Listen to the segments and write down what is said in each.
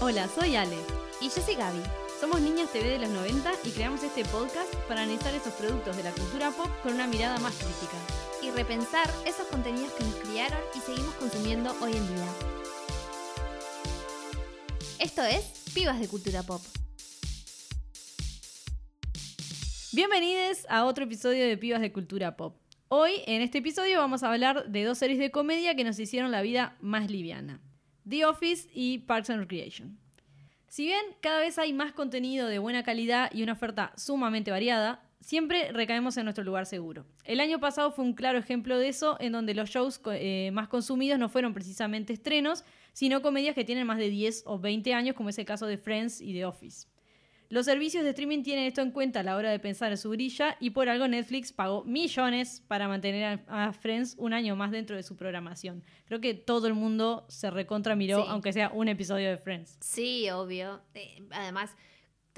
Hola, soy Ale. Y yo soy Gaby. Somos Niñas TV de los 90 y creamos este podcast para analizar esos productos de la cultura pop con una mirada más crítica. Y repensar esos contenidos que nos criaron y seguimos consumiendo hoy en día. Esto es Pibas de Cultura Pop. Bienvenidos a otro episodio de Pibas de Cultura Pop. Hoy, en este episodio, vamos a hablar de dos series de comedia que nos hicieron la vida más liviana. The Office y Parks and Recreation. Si bien cada vez hay más contenido de buena calidad y una oferta sumamente variada, siempre recaemos en nuestro lugar seguro. El año pasado fue un claro ejemplo de eso, en donde los shows eh, más consumidos no fueron precisamente estrenos, sino comedias que tienen más de 10 o 20 años, como es el caso de Friends y The Office. Los servicios de streaming tienen esto en cuenta a la hora de pensar en su grilla y por algo Netflix pagó millones para mantener a, Friends un año más dentro de su programación. Creo que todo el mundo se recontra miró, aunque sea un episodio de Friends. Sí, obvio. Eh, además,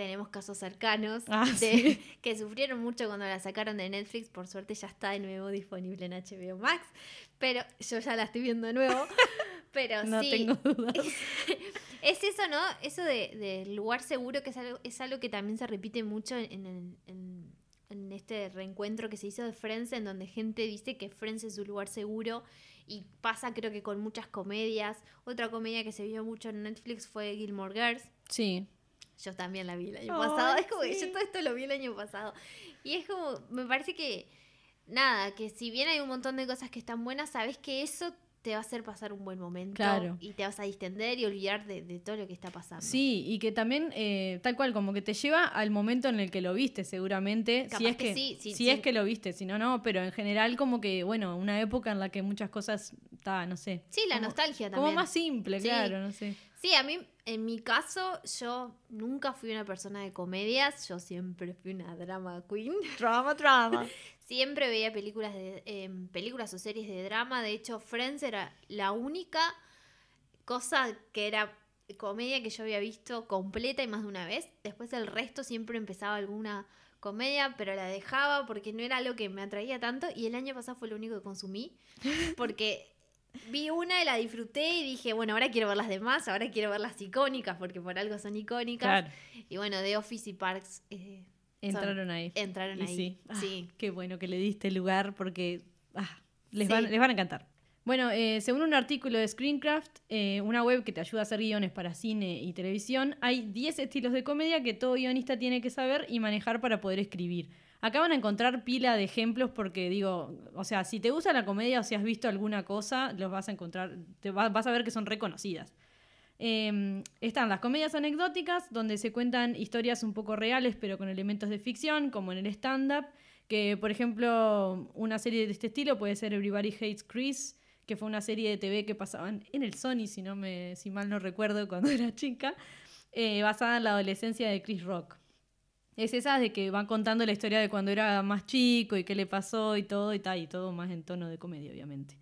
tenemos casos cercanos ah, que sufrieron mucho cuando la sacaron de Netflix. Por suerte ya está de nuevo disponible en HBO Max, pero yo ya la estoy viendo de nuevo. Pero no tengo dudas. es eso, ¿no? Eso de, lugar seguro, que es algo, es algo que también se repite mucho en, en, este reencuentro que se hizo de Friends, en donde gente dice que Friends es su lugar seguro. Y pasa, creo que con muchas comedias. Otra comedia que se vio mucho en Netflix fue Gilmore Girls. Sí. Yo también la vi el año pasado. Es como que yo todo esto lo vi el año pasado. Y es como, me parece que, nada, que si bien hay un montón de cosas que están buenas, sabes que eso te va a hacer pasar un buen momento claro. y te vas a distender y olvidar de, todo lo que está pasando. Sí, y que también, eh, tal cual, como que te lleva al momento en el que lo viste, seguramente. si es que, sí, si es que lo viste, si no, no, pero en general, como que, bueno, una época en la que muchas cosas, está, no sé. Sí, la nostalgia también. Como más simple, claro, no sé. Sí, a mí, en mi caso, yo nunca fui una persona de comedias, yo siempre fui una drama queen. Drama, drama. Siempre veía películas, de, em, películas o series de drama. De hecho, Friends era la única cosa que era comedia que yo había visto completa y más de una vez. Después el resto siempre empezaba alguna comedia, pero la dejaba porque no era algo que me atraía tanto. Y el año pasado fue lo único que consumí. Porque vi una y la disfruté y dije, bueno, ahora quiero ver las demás, ahora quiero ver las icónicas, porque por algo son icónicas. Y bueno, The Office y Parks eh, Entraron ahí. Entraron ahí. Ah, sí. qué bueno que le diste lugar porque ah, les, van, les van a encantar. Bueno, eh, según un artículo de Screencraft, eh, una web que te ayuda a hacer guiones para cine y televisión, hay 10 estilos de comedia que todo guionista tiene que saber y manejar para poder escribir. Acá van a encontrar pila de ejemplos porque digo, o sea, si te gusta la comedia o si has visto alguna cosa, los vas a encontrar, te vas a ver que son reconocidas. Em, están las comedias anecdóticas, donde se cuentan historias un poco reales, pero con elementos de ficción, como en el stand-up. Que, por ejemplo, una serie de este estilo puede ser Everybody Hates Chris, que fue una serie de TV que pasaban en el Sony, si, no me, si mal no recuerdo, cuando era chica, eh, basada en la adolescencia de Chris Rock. Es esa de que van contando la historia de cuando era más chico y qué le pasó y todo y tal, y todo más en tono de comedia, obviamente.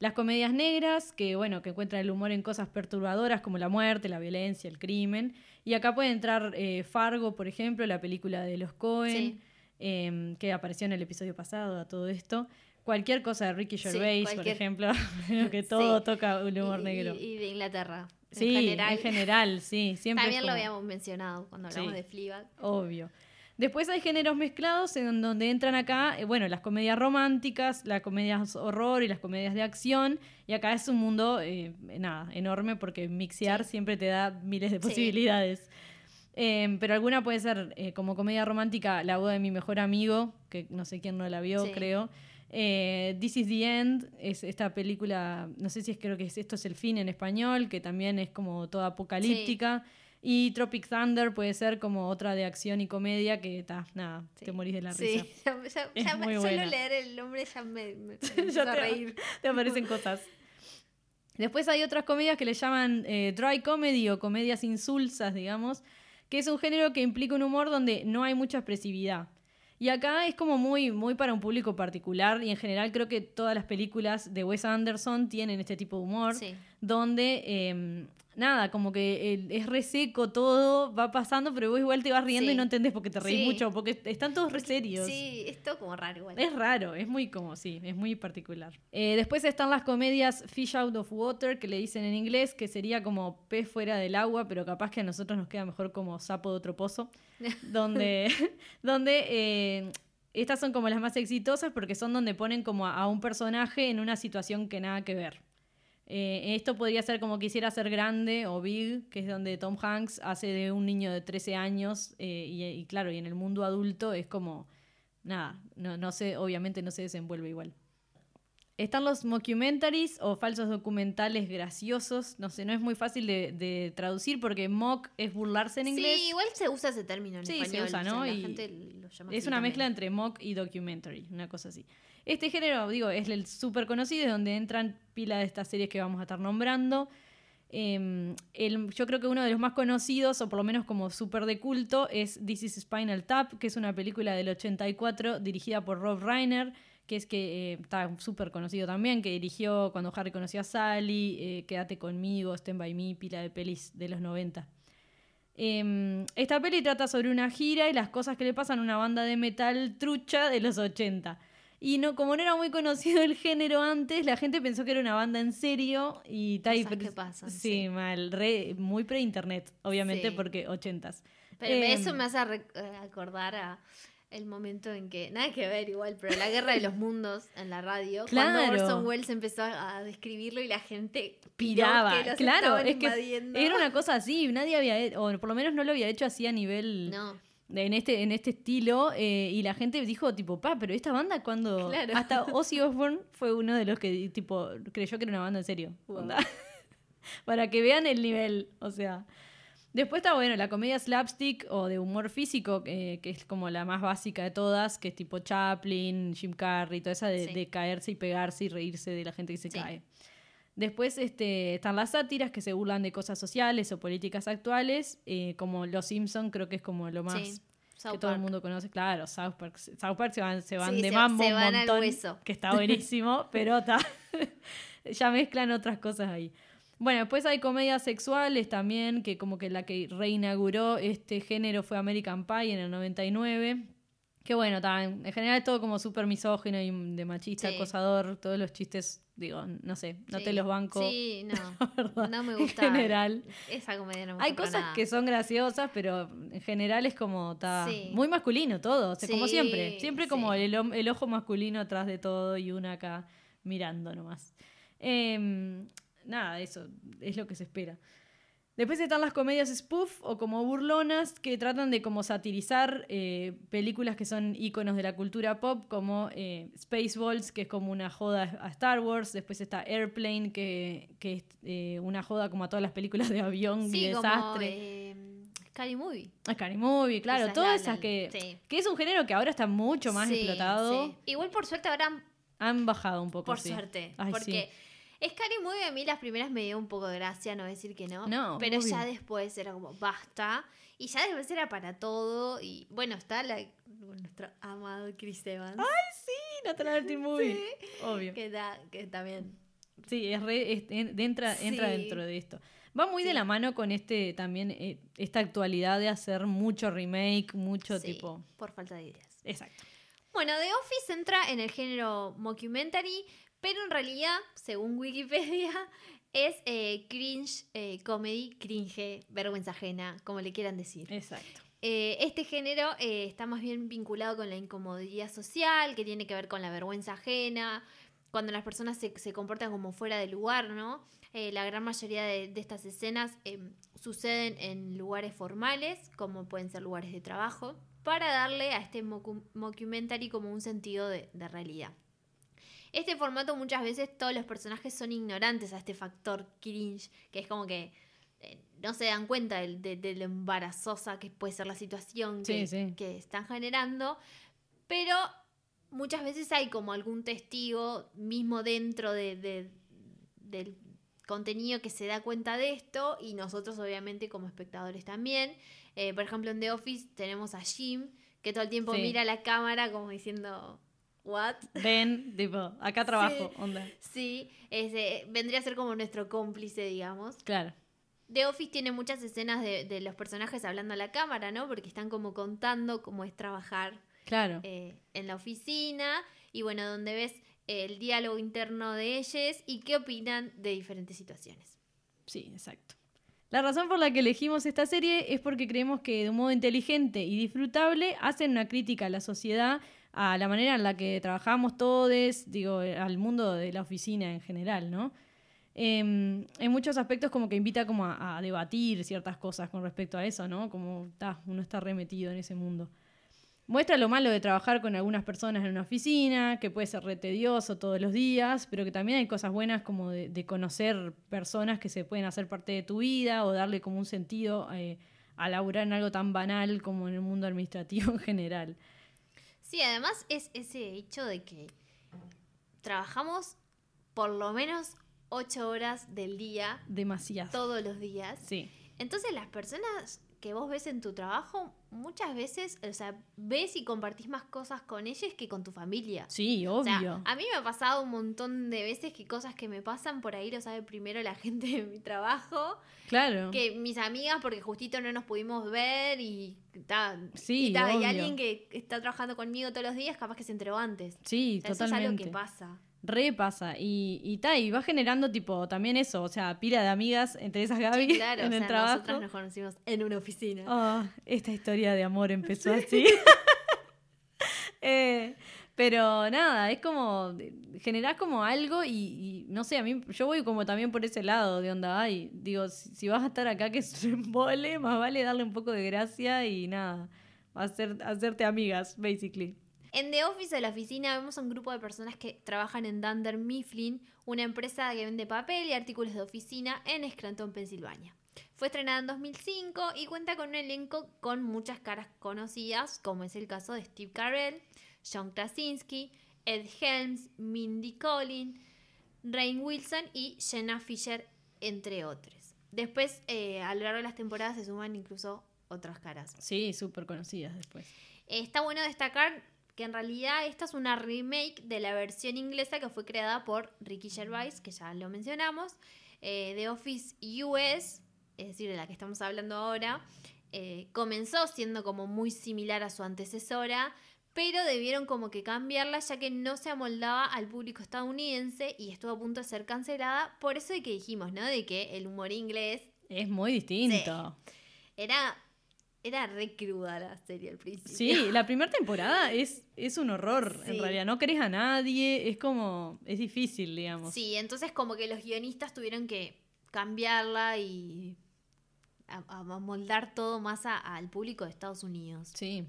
Las comedias negras, que bueno, que encuentran el humor en cosas perturbadoras como la muerte, la violencia, el crimen. Y acá puede entrar eh, Fargo, por ejemplo, la película de los Cohen, em, que apareció en el episodio pasado a todo esto. Cualquier cosa de Ricky Gervais, por ejemplo, que todo toca el humor negro. Y, de Inglaterra. Sí, en general, en general sí. Siempre También lo habíamos mencionado cuando hablamos de Fleabag. Obvio. Después hay géneros mezclados en donde entran acá, eh, bueno, las comedias románticas, las comedias horror y las comedias de acción. Y acá es un mundo, eh, nada, enorme porque mixear siempre te da miles de posibilidades. Em, pero alguna puede ser eh, como comedia romántica, La boda de mi mejor amigo, que no sé quién no la vio, creo. This is the End es esta película, no sé si es creo que es, esto es el fin en español, que también es como toda apocalíptica. Y Tropic Thunder puede ser como otra de acción y comedia que está, nada, te morís de la risa. Sí, ya, me, solo leer el nombre ya me, me, a reír. Te aparecen cosas. Después hay otras comedias que le llaman eh, dry comedy o comedias insulsas, digamos, que es un género que implica un humor donde no hay mucha expresividad. Y acá es como muy, muy para un público particular y en general creo que todas las películas de Wes Anderson tienen este tipo de humor, donde em, nada, como que el- es re seco todo, va pasando, pero vos igual te vas riendo Sí. y no entendés porque te reís Sí. mucho, porque están todos re serios. Sí, es todo como raro igual. Es raro, es muy como, sí, es muy particular. Eh, después están las comedias Fish Out of Water, que le dicen en inglés, que sería como pez fuera del agua, pero capaz que a nosotros nos queda mejor como sapo de otro pozo, donde, donde eh, estas son como las más exitosas porque son donde ponen como a, a un personaje en una situación que nada que ver. Eh, esto podría ser como quisiera ser grande o big, que es donde Tom Hanks hace de un niño de 13 años eh, y, y claro, y en el mundo adulto es como, nada, no, no sé, obviamente no se desenvuelve igual. Están los mockumentaries o falsos documentales graciosos, no sé, no es muy fácil de, de traducir porque mock es burlarse en inglés. Sí, igual se usa ese término en Sí, se español. usa, o sea, ¿no? la Y gente lo llama Es una mezcla entre mock y documentary, una cosa así. Este género, digo, es el súper conocido, es donde entran pila de estas series que vamos a estar nombrando. El- yo creo que uno de los más conocidos, o por lo menos como súper de culto, es This is Spinal Tap, que es una película del 84 dirigida por Rob Reiner, que es que eh, está súper conocido también, que dirigió cuando Harry conoció a Sally, eh, Quédate conmigo, Stand by Me, pila de pelis de los 90. Eh, esta peli trata sobre una gira y las cosas que le pasan a una banda de metal trucha de los 80. Y no, como no era muy conocido el género antes, la gente pensó que era una banda en serio y tal. que pasan, sí, sí. mal, re- muy pre-internet, obviamente, Sí. porque 80s. Pero Eh, eso me hace eh, acordar a el momento en que, nada que ver igual, pero la guerra de los mundos en la radio, Claro. cuando Orson Welles empezó a describirlo y la gente piraba. piró que los Claro, que invadiendo. era una cosa así, nadie había, he- o por lo menos no lo había hecho así a nivel No, en este en este estilo eh, y la gente dijo tipo, "Pa, pero esta banda cuando Claro. hasta Ozzy Osbourne fue uno de los que tipo creyó que era una banda en serio." Wow. Para que vean el nivel, o sea, Después está, bueno, la comedia slapstick o de humor físico, eh, que es como la más básica de todas, que es tipo Chaplin, Jim Carrey, toda esa de, Sí. de caerse y pegarse y reírse de la gente que se Sí. cae. Después este, están las sátiras que se burlan de cosas sociales o políticas actuales, eh, como Los Simpson creo que es como lo más sí. que South todo el mundo conoce. Claro, South Park. South Park se van, se van Sí, de se- mambo se un van al montón, hueso. que está buenísimo, pero está, ya mezclan otras cosas ahí. Bueno, después hay comedias sexuales también, que como que la que reinauguró este género fue American Pie en el 99. Que bueno, también, en general es todo como súper misógino y de machista, Sí. acosador, todos los chistes, digo, no sé, no Sí. te los banco. Sí, no. verdad, No me en gusta. general. Esa comedia no me Hay gusta para cosas nada. que son graciosas, pero en general es como está Sí. muy masculino todo, o sea, como siempre. Siempre como el, el ojo masculino atrás de todo y una acá mirando nomás. Em, nada, eso es lo que se espera. Después están las comedias spoof o como burlonas que tratan de como satirizar eh, películas que son íconos de la cultura pop como eh, Spaceballs, que es como una joda a Star Wars. Después está Airplane, que, que es eh, una joda como a todas las películas de avión y Sí, desastre. como eh, Scary Movie. Scary Movie, claro, todas la- esas que, sí. que es un género que ahora está mucho más Sí, explotado. sí. Igual por suerte ahora, Han bajado un poco. por suerte. Ay, porque Scary Movie a mí las primeras me dio un poco de gracia, no decir que no. No, pero obvio. ya después era como, basta. Y ya después era para todo. Y bueno, está la, nuestro amado Chris Evans. Sí, Natural Teen Movie. Obvio. Que, da, que también. Sí, es re- es- entra, entra Sí. dentro de esto. Va muy de Sí. la mano con este también, eh, esta actualidad de hacer mucho remake, mucho sí, tipo. Por falta de ideas. Exacto. Bueno, The Office entra en el género mockumentary, pero en realidad, según Wikipedia, es eh, cringe, eh, comedy, cringe, vergüenza ajena, como le quieran decir. Exacto. Eh, este género está más bien vinculado con la incomodidad social, que tiene que ver con la vergüenza ajena, cuando las personas se, se comportan como fuera de lugar, ¿no? La gran mayoría de, de estas escenas suceden en lugares formales, como pueden ser lugares de trabajo, para darle a este mockumentary como un sentido de, de realidad. Este formato muchas veces todos los personajes son ignorantes a este factor cringe, que es como que eh, no se dan cuenta de, de lo embarazosa que puede ser la situación que, Sí, sí. que están generando, pero muchas veces hay como algún testigo mismo dentro de, de- del contenido que se da cuenta de esto y nosotros obviamente como espectadores también. Eh, por ejemplo en The Office tenemos a Jim que todo el tiempo Sí. mira la cámara como diciendo, ¿what? Ven, tipo, acá trabajo, Sí. onda. Sí, ese, vendría a ser como nuestro cómplice, digamos. Claro. The Office tiene muchas escenas de, de los personajes hablando a la cámara, ¿no? Porque están como contando cómo es trabajar Claro. eh, en la oficina y bueno, donde ves el diálogo interno de ellos y qué opinan de diferentes situaciones. Sí, exacto. La razón por la que elegimos esta serie es porque creemos que de un modo inteligente y disfrutable hacen una crítica a la sociedad, a la manera en la que trabajamos todos, digo, al mundo de la oficina en general, ¿no? Em, en muchos aspectos como que invita como a, debatir ciertas cosas con respecto a eso, ¿no? Como ta, uno está remetido en ese mundo. Muestra lo malo de trabajar con algunas personas en una oficina, que puede ser re tedioso todos los días, pero que también hay cosas buenas como de, de conocer personas que se pueden hacer parte de tu vida o darle como un sentido eh, a laburar en algo tan banal como en el mundo administrativo en general. Sí, además es ese hecho de que trabajamos por lo menos ocho horas del día, Demasiado. todos los días. Sí, Entonces las personas que vos ves en tu trabajo, muchas veces, o sea, ves y compartís más cosas con ellos que con tu familia. sí, O sea, obvio. a mí me ha pasado un montón de veces que cosas que me pasan por ahí lo sabe primero la gente de mi trabajo claro. que mis amigas porque justito no nos pudimos ver y ta, Sí, y, ta, y obvio. alguien que está trabajando conmigo todos los días capaz que se enteró antes. Sí, O sea, eso es totalmente. algo que pasa. Re pasa. Y, y, ta, y va generando tipo también eso, o sea, pila de amigas entre esas Gaby Sí, claro, en o el sea, trabajo. nosotras nos conocimos en una oficina. Ah, esta historia de amor empezó así. Eh, pero nada, es como generás como algo y, y no sé, a mí yo voy como también por ese lado de onda, ay, digo, si, si vas a estar acá que es un embole, más vale darle un poco de gracia y nada, hacer, hacerte amigas, basically. En The Office de la oficina vemos a un grupo de personas que trabajan en Dunder Mifflin, una empresa que vende papel y artículos de oficina en Scranton, Pensilvania. Fue estrenada en 2005 y cuenta con un elenco con muchas caras conocidas, como es el caso de Steve Carell, John Krasinski, Ed Helms, Mindy Collin, Rain Wilson y Jenna Fisher, entre otros. Después, eh, a lo largo de las temporadas se suman incluso otras caras. Sí, súper conocidas después. Está bueno destacar que en realidad esta es una remake de la versión inglesa que fue creada por Ricky Gervais, que ya lo mencionamos, eh, de Office US, es decir, de la que estamos hablando ahora. eh, comenzó siendo como muy similar a su antecesora, pero debieron como que cambiarla ya que no se amoldaba al público estadounidense y estuvo a punto de ser cancelada. Por eso de que dijimos, ¿no? De que el humor inglés Es muy distinto. era, era re cruda la serie al principio. Sí, la primera temporada es, es un horror, en realidad. No querés a nadie, es como, es difícil, digamos. Sí, entonces como que los guionistas tuvieron que cambiarla y a, a moldar todo más a- al público de Estados Unidos. Sí,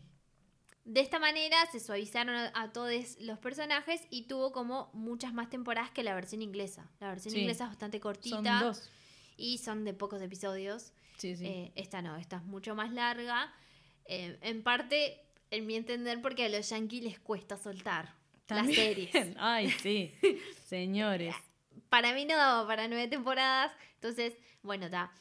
De esta manera se suavizaron a, a todos los personajes y tuvo como muchas más temporadas que la versión inglesa. La versión Sí. inglesa es bastante son cortita dos. y son de pocos episodios. Sí, sí. Eh, esta no, esta es mucho más larga. Eh, en parte, en mi entender, porque a los yankees les cuesta soltar las series. Ay, sí. Señores. para mí no daba para nueve temporadas. Entonces, bueno, está.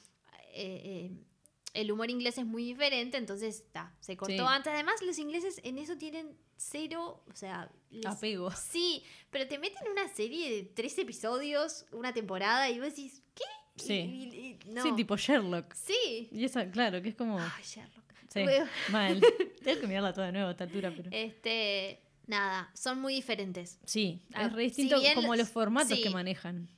el humor inglés es muy diferente, entonces está. Se cortó Sí. antes. Además, los ingleses en eso tienen cero. O sea, les- Apego. Sí, pero te meten una serie de tres episodios, una temporada, y vos decís, ¿qué? Sí. Y- y- y- no. Sí, tipo Sherlock. Sí. Y esa, claro, que es como. Ay, Sherlock. Sí, Luego- mal. Tengo que mirarla toda de nuevo a esta altura, pero. Este. Nada, son muy diferentes. Sí, ah, es re si distinto bien como los- formatos sí. que manejan.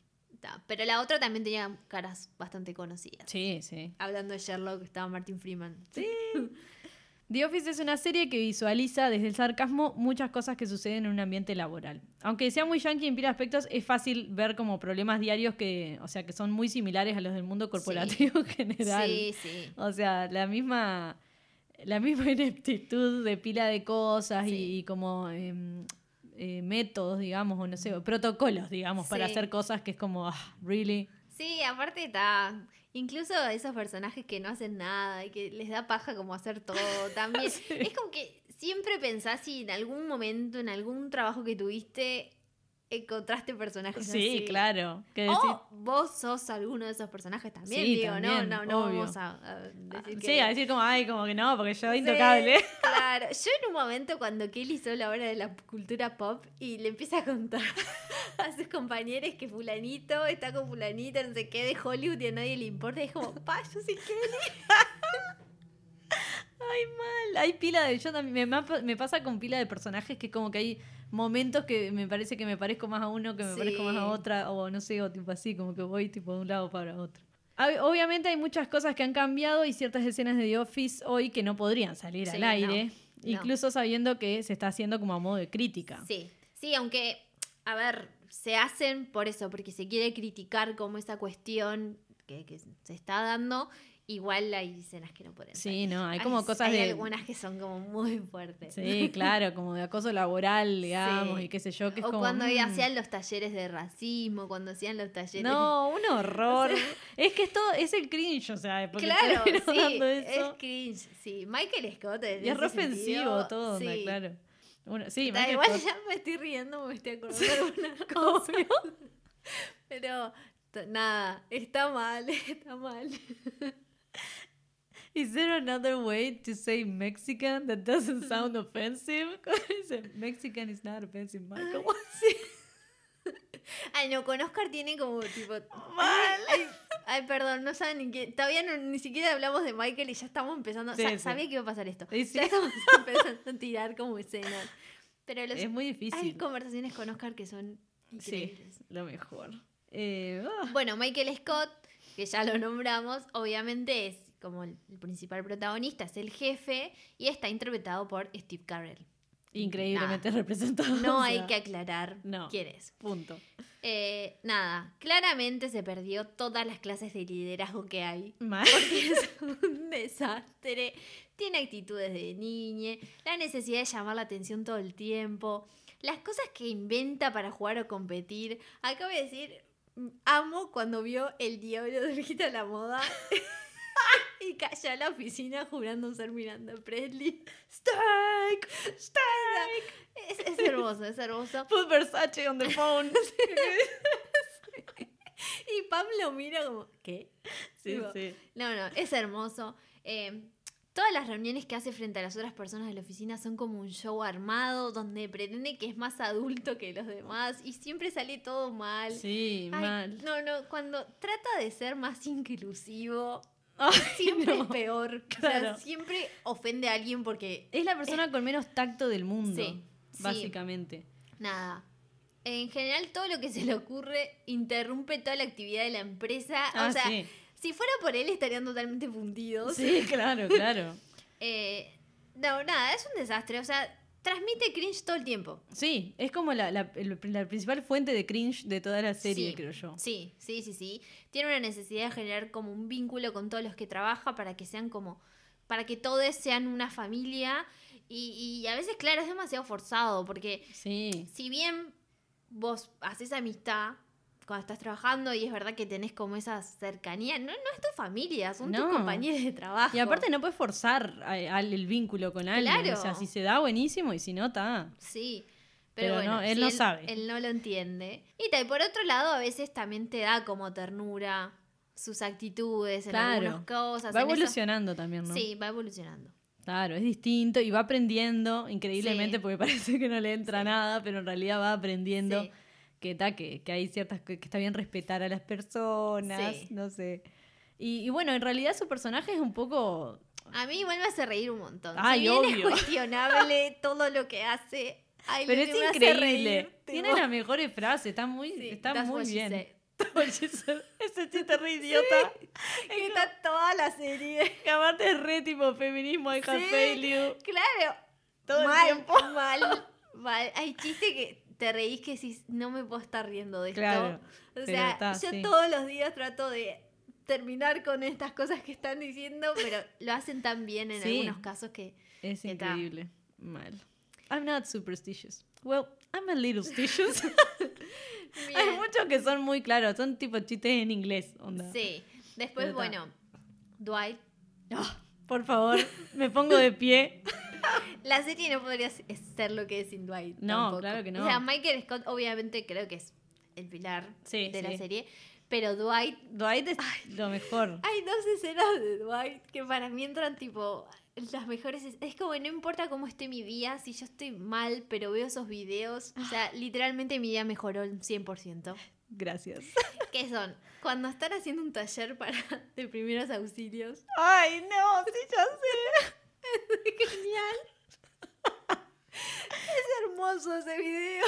Pero la otra también tenía caras bastante conocidas. Sí, sí. Hablando de Sherlock, estaba Martin Freeman. The Office es una serie que visualiza desde el sarcasmo muchas cosas que suceden en un ambiente laboral. Aunque sea muy yankee en pila de aspectos, es fácil ver como problemas diarios que, o sea, que son muy similares a los del mundo corporativo en general. Sí, sí. O sea, la misma, la misma ineptitud de pila de cosas y- Sí. y, como em, eh, métodos, digamos, o no sé, protocolos, digamos, para hacer cosas que es como, ah, really. Sí, aparte está. Incluso esos personajes que no hacen nada y que les da paja como hacer todo también. Es como que siempre pensás si en algún momento, en algún trabajo que tuviste, encontraste personajes Sí, así. claro. Que O decir- vos sos alguno de esos personajes también, Sí, digo, también, no, no, no obvio. vamos a, a decir que... Sí, a decir como, ay, como que no, porque yo Sí, intocable. claro. Yo en un momento cuando Kelly hizo la hora de la cultura pop y le empieza a contar a sus compañeros que fulanito está con fulanito, no sé qué, de Hollywood y a nadie le importa, y es como, pa, yo soy Kelly. Ay, mal. Hay pila de. Yo también. Me, pasa con pila de personajes que, como que hay momentos que me parece que me parezco más a uno, que me Sí. parezco más a otra, o no sé, o tipo así, como que voy tipo de un lado para otro. Ob- Obviamente hay muchas cosas que han cambiado y ciertas escenas de The Office hoy que no podrían salir Sí, al aire, no, incluso sabiendo que se está haciendo como a modo de crítica. Sí, sí, aunque, a ver, se hacen por eso, porque se quiere criticar como esa cuestión que, que se está dando, igual hay escenas que no pueden Sí, no, hay como cosas hay de... algunas que son como muy fuertes. Sí, claro, como de acoso laboral, digamos, Sí. y qué sé yo, que es o como... cuando mm. hacían los talleres de racismo, cuando hacían los talleres... No, un horror. es que es todo, es el cringe, o sea, porque claro, sí, es cringe, sí. Michael Scott en Y es ofensivo todo, onda, sí. claro. Bueno, sí, Da Michael igual Scott- ya me estoy riendo, me estoy acordando de alguna cosa. Pero nada, está mal, está mal. Is there another way to say Mexican that doesn't sound offensive? Mexican is not offensive, Michael. Ay, no, con Oscar tiene como tipo. Mal. Ay, ay, perdón, no saben ni qué. Todavía no- ni siquiera hablamos de Michael y ya estamos empezando. Sí, sa- sí. Sabía que iba a pasar esto. Sí, sí. Ya estamos empezando a tirar como escenas. Pero los- Es muy hay difícil. conversaciones con Oscar que son Sí, increíbles. lo mejor. Eh, ah, Bueno, Michael Scott, que ya lo nombramos, obviamente es como el, el principal protagonista, es el jefe y está interpretado por Steve Carell. increíblemente representado. No o hay que aclarar no. quién es. Punto. Eh, nada, claramente se perdió todas las clases de liderazgo que hay. Mal. Porque es un desastre. Tiene actitudes de niñe, la necesidad de llamar la atención todo el tiempo, las cosas que inventa para jugar o competir. Acabo de decir, amo cuando vio el diablo de Rita la moda y cayó a la oficina jurando ser Miranda Presley. Strike, strike. Es, es hermoso, es hermoso. Put Versace on the phone. Y Pam lo mira como, ¿qué? sí, Digo, sí. No, no, es hermoso. Eh, todas las reuniones que hace frente a las otras personas de la oficina son como un show armado donde pretende que es más adulto que los demás y siempre sale todo mal. Sí, Ay, mal. No, no, cuando trata de ser más inclusivo, Ay, siempre no. es peor. O sea, Claro. siempre ofende a alguien porque, Es la persona con menos tacto del mundo, Sí, sí. básicamente. nada. En general, todo lo que se le ocurre interrumpe toda la actividad de la empresa. Ah, o sea, sí. si fuera por él estarían totalmente fundidos. Sí, claro, claro. Eh, no, nada, es un desastre. O sea, transmite cringe todo el tiempo. Sí, es como la, la- principal fuente de cringe de toda la serie, Sí, creo yo. Sí, sí, sí, sí. Tiene una necesidad de generar como un vínculo con todos los que trabaja para que sean como. para que todos sean una familia. Y, y a veces, claro, es demasiado forzado. Porque Sí. si bien vos haces amistad cuando estás trabajando y es verdad que tenés como esa cercanía, no, no es tu familia, son No. tus compañeros de trabajo. Y aparte no puedes forzar a- el vínculo con alguien. Claro. O sea, si se da, buenísimo, y si no, está. Sí. Pero, Pero bueno, no, él no sabe. Él no lo entiende. Y tal, por otro lado, a veces también te da como ternura sus actitudes en Claro. algunas cosas. Va evolucionando también, ¿no? Sí, va evolucionando. Claro, es distinto y va aprendiendo increíblemente Sí. porque parece que no le entra Sí. nada, pero en realidad va aprendiendo Sí. Que, ta, que, que hay ciertas que, que está bien respetar a las personas, Sí. no sé. Y, y bueno, en realidad su personaje es un poco... A mí igual me hace reír un montón. Ay, si bien obvio. es cuestionable todo lo que hace. ay, Pero es increíble. reír, Tiene tipo, las mejores frases, está muy, sí, está muy bien. Ese chiste re idiota. Que está toda la serie. Que aparte es re tipo feminismo, I have Sí. Claro. Todo el mal, tiempo. mal, mal. Hay chistes que te reís que si no me puedo estar riendo de esto. Claro, O sea, está, yo sí. todos los días trato de terminar con estas cosas que están diciendo, pero lo hacen tan bien en Sí. algunos casos que... Es increíble. Mal. I'm not superstitious. Well, I'm a little stitious. Hay muchos que son muy claros, son tipo chistes en inglés, onda. Sí. Después, bueno, Dwight. Ah, por favor, me pongo de pie. la serie no podría ser lo que es sin Dwight. No, tampoco. claro que no. O sea, Michael Scott, obviamente, creo que es el pilar Sí, de sí. la serie. Pero Dwight. Dwight es lo mejor. Hay dos escenas de Dwight que para mí entran tipo. Las mejores. es- Es como no importa cómo esté mi día, si yo estoy mal, pero veo esos videos. O sea, literalmente mi día mejoró un 100%. Gracias. ¿Qué son? Cuando están haciendo un taller para de primeros auxilios. Ay, no, sí, ya sé. Genial. es hermoso ese video.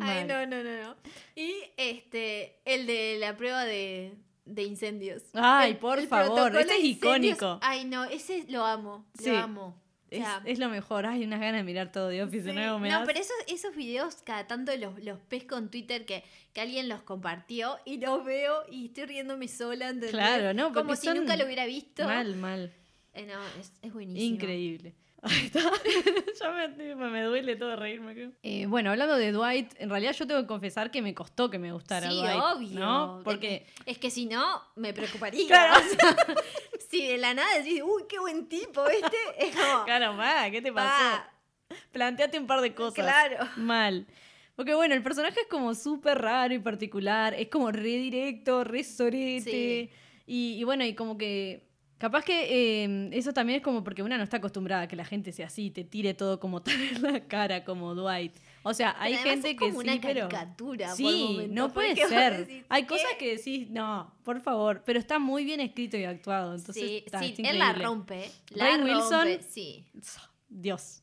Ay, no, no, no, no. Y este, el de la prueba de, de incendios. Ay, El- por el favor, ese es icónico. Ay, no, ese lo amo. Sí. Lo amo. Es, es lo mejor. Ay, unas ganas de mirar todo de Office de sí. nuevo me No, das. pero esos, esos videos cada tanto los, los pesco en Twitter que, que alguien los compartió y los veo y estoy riéndome sola. ¿entendés? Claro, no, Como si son nunca lo hubiera visto. Mal, mal. Eh, no, es, es buenísimo. Increíble. Ahí está. ya me, me duele todo reírme. creo. Eh, bueno, hablando de Dwight, en realidad yo tengo que confesar que me costó que me gustara Sí, Dwight. obvio. ¿no? Porque, Es que si no, me preocuparía. Claro. O sea, si de la nada decís, uy, qué buen tipo este, es como. claro, va, ¿qué te pasó? "Pa". Planteate un par de cosas. Claro. Mal. Porque bueno, el personaje es como súper raro y particular, es como re directo, re sorete. Sí. Y, y bueno, y como que. Capaz que eh, eso también es como porque una no está acostumbrada a que la gente sea así, te tire todo como tan en la cara como Dwight. O sea, hay Pero gente es que como sí, una pero. caricatura por Sí, no puede ser. decís, Hay ¿qué? cosas que decís, no, por favor, pero está muy bien escrito y actuado. Entonces, sí, está, sí, es él la rompe. La Rainn Wilson- rompe, sí. Dios.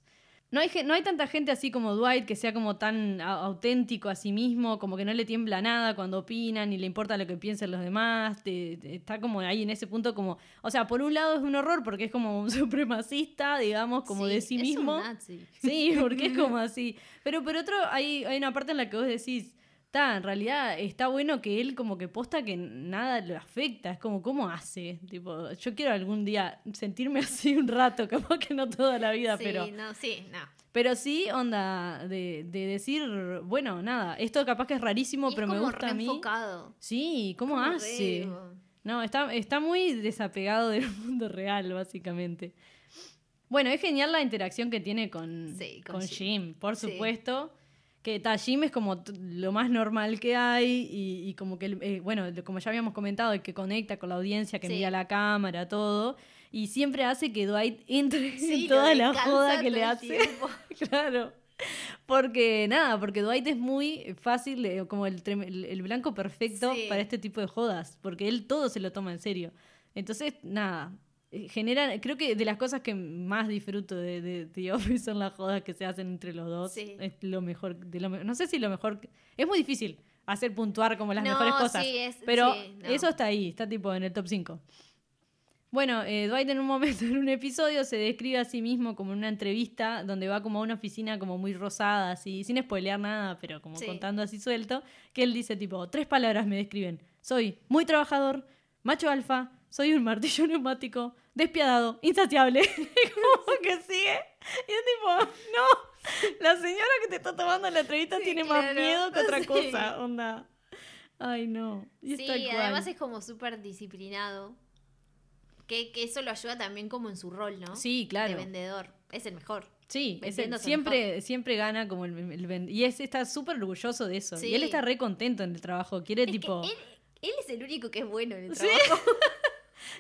No hay, no hay tanta gente así como Dwight que sea como tan auténtico a sí mismo, como que no le tiembla nada cuando opina, ni le importa lo que piensen los demás. te- te- está como ahí en ese punto como... O sea, por un lado es un horror porque es como un supremacista, digamos, como de sí es mismo. Un nazi. Sí, porque es como así. Pero por otro, hay, hay una parte en la que vos decís, está, en realidad está bueno que él como que posta que nada lo afecta. Es como, ¿cómo hace? Tipo, yo quiero algún día sentirme así un rato, capaz que no toda la vida, sí, pero... no, sí, no. Pero sí, onda, de, de decir, bueno, nada, esto capaz que es rarísimo, es pero me gusta a mí. Sí, ¿cómo Como hace? No, está, está muy desapegado del mundo real, básicamente. Bueno, es genial la interacción que tiene con, Sí, con con Jim. Jim, por Sí. supuesto. Que ta, Jim es como lo más normal que hay y, y como que, eh, bueno, como ya habíamos comentado, el que conecta con la audiencia, que Sí. mira la cámara, todo. Y siempre hace que Dwight entre Sí, en toda la joda que le hace. claro. Porque nada, porque Dwight es muy fácil, eh, como el, el, el blanco perfecto Sí. para este tipo de jodas, porque él todo se lo toma en serio. Entonces, nada, eh, genera, creo que de las cosas que más disfruto de, de The Office son las jodas que se hacen entre los dos. Sí. Es lo mejor, de lo, no sé si lo mejor, es muy difícil hacer puntuar como las No, mejores cosas, sí, es- pero sí, no. eso está ahí, está tipo en el top 5. Bueno, eh, Dwight en un momento, en un episodio, se describe a sí mismo como en una entrevista donde va como a una oficina como muy rosada, así, sin spoilear nada, pero como Sí. contando así suelto, que él dice tipo, tres palabras me describen. Soy muy trabajador, macho alfa, soy un martillo neumático, despiadado, insaciable. Como que sigue. Y es tipo, no, la señora que te está tomando la entrevista Sí, tiene más miedo que otra Sí. cosa, onda. Ay, no. Y Sí, además es como súper disciplinado. Que, que eso lo ayuda también como en su rol, ¿no? Sí, claro. De vendedor. Es el mejor. Sí, es el- siempre, siempre gana como el, el Y es, está súper orgulloso de eso. Sí. Y él está re contento en el trabajo. Quiere Es tipo. él, él es el único que es bueno en el Sí. trabajo.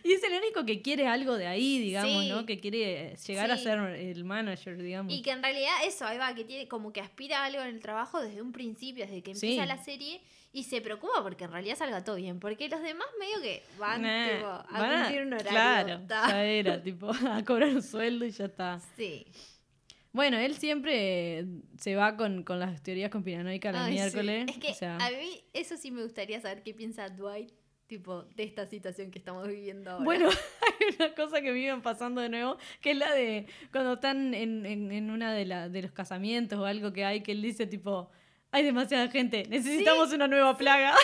Y es el único que quiere algo de ahí, digamos, Sí. ¿no? Que quiere llegar a ser el manager, digamos. Y que en realidad eso, ahí va, que tiene como que aspira a algo en el trabajo desde un principio, desde que Sí. empieza la serie, y se preocupa porque en realidad salga todo bien. Porque los demás medio que van Nah, tipo, a van cumplir un horario. Claro, ya era, tipo, a cobrar un sueldo y ya está. Sí. Bueno, él siempre se va con, con las teorías conspiranoicas los Ay, sí. miércoles. Es que o sea, a mí eso sí me gustaría saber qué piensa Dwight, tipo, de esta situación que estamos viviendo ahora. Bueno, hay una cosa que me iban pasando de nuevo, que es la de cuando están en, en, en una de, la, de los casamientos o algo que hay, que él dice tipo, hay demasiada gente, necesitamos una nueva plaga.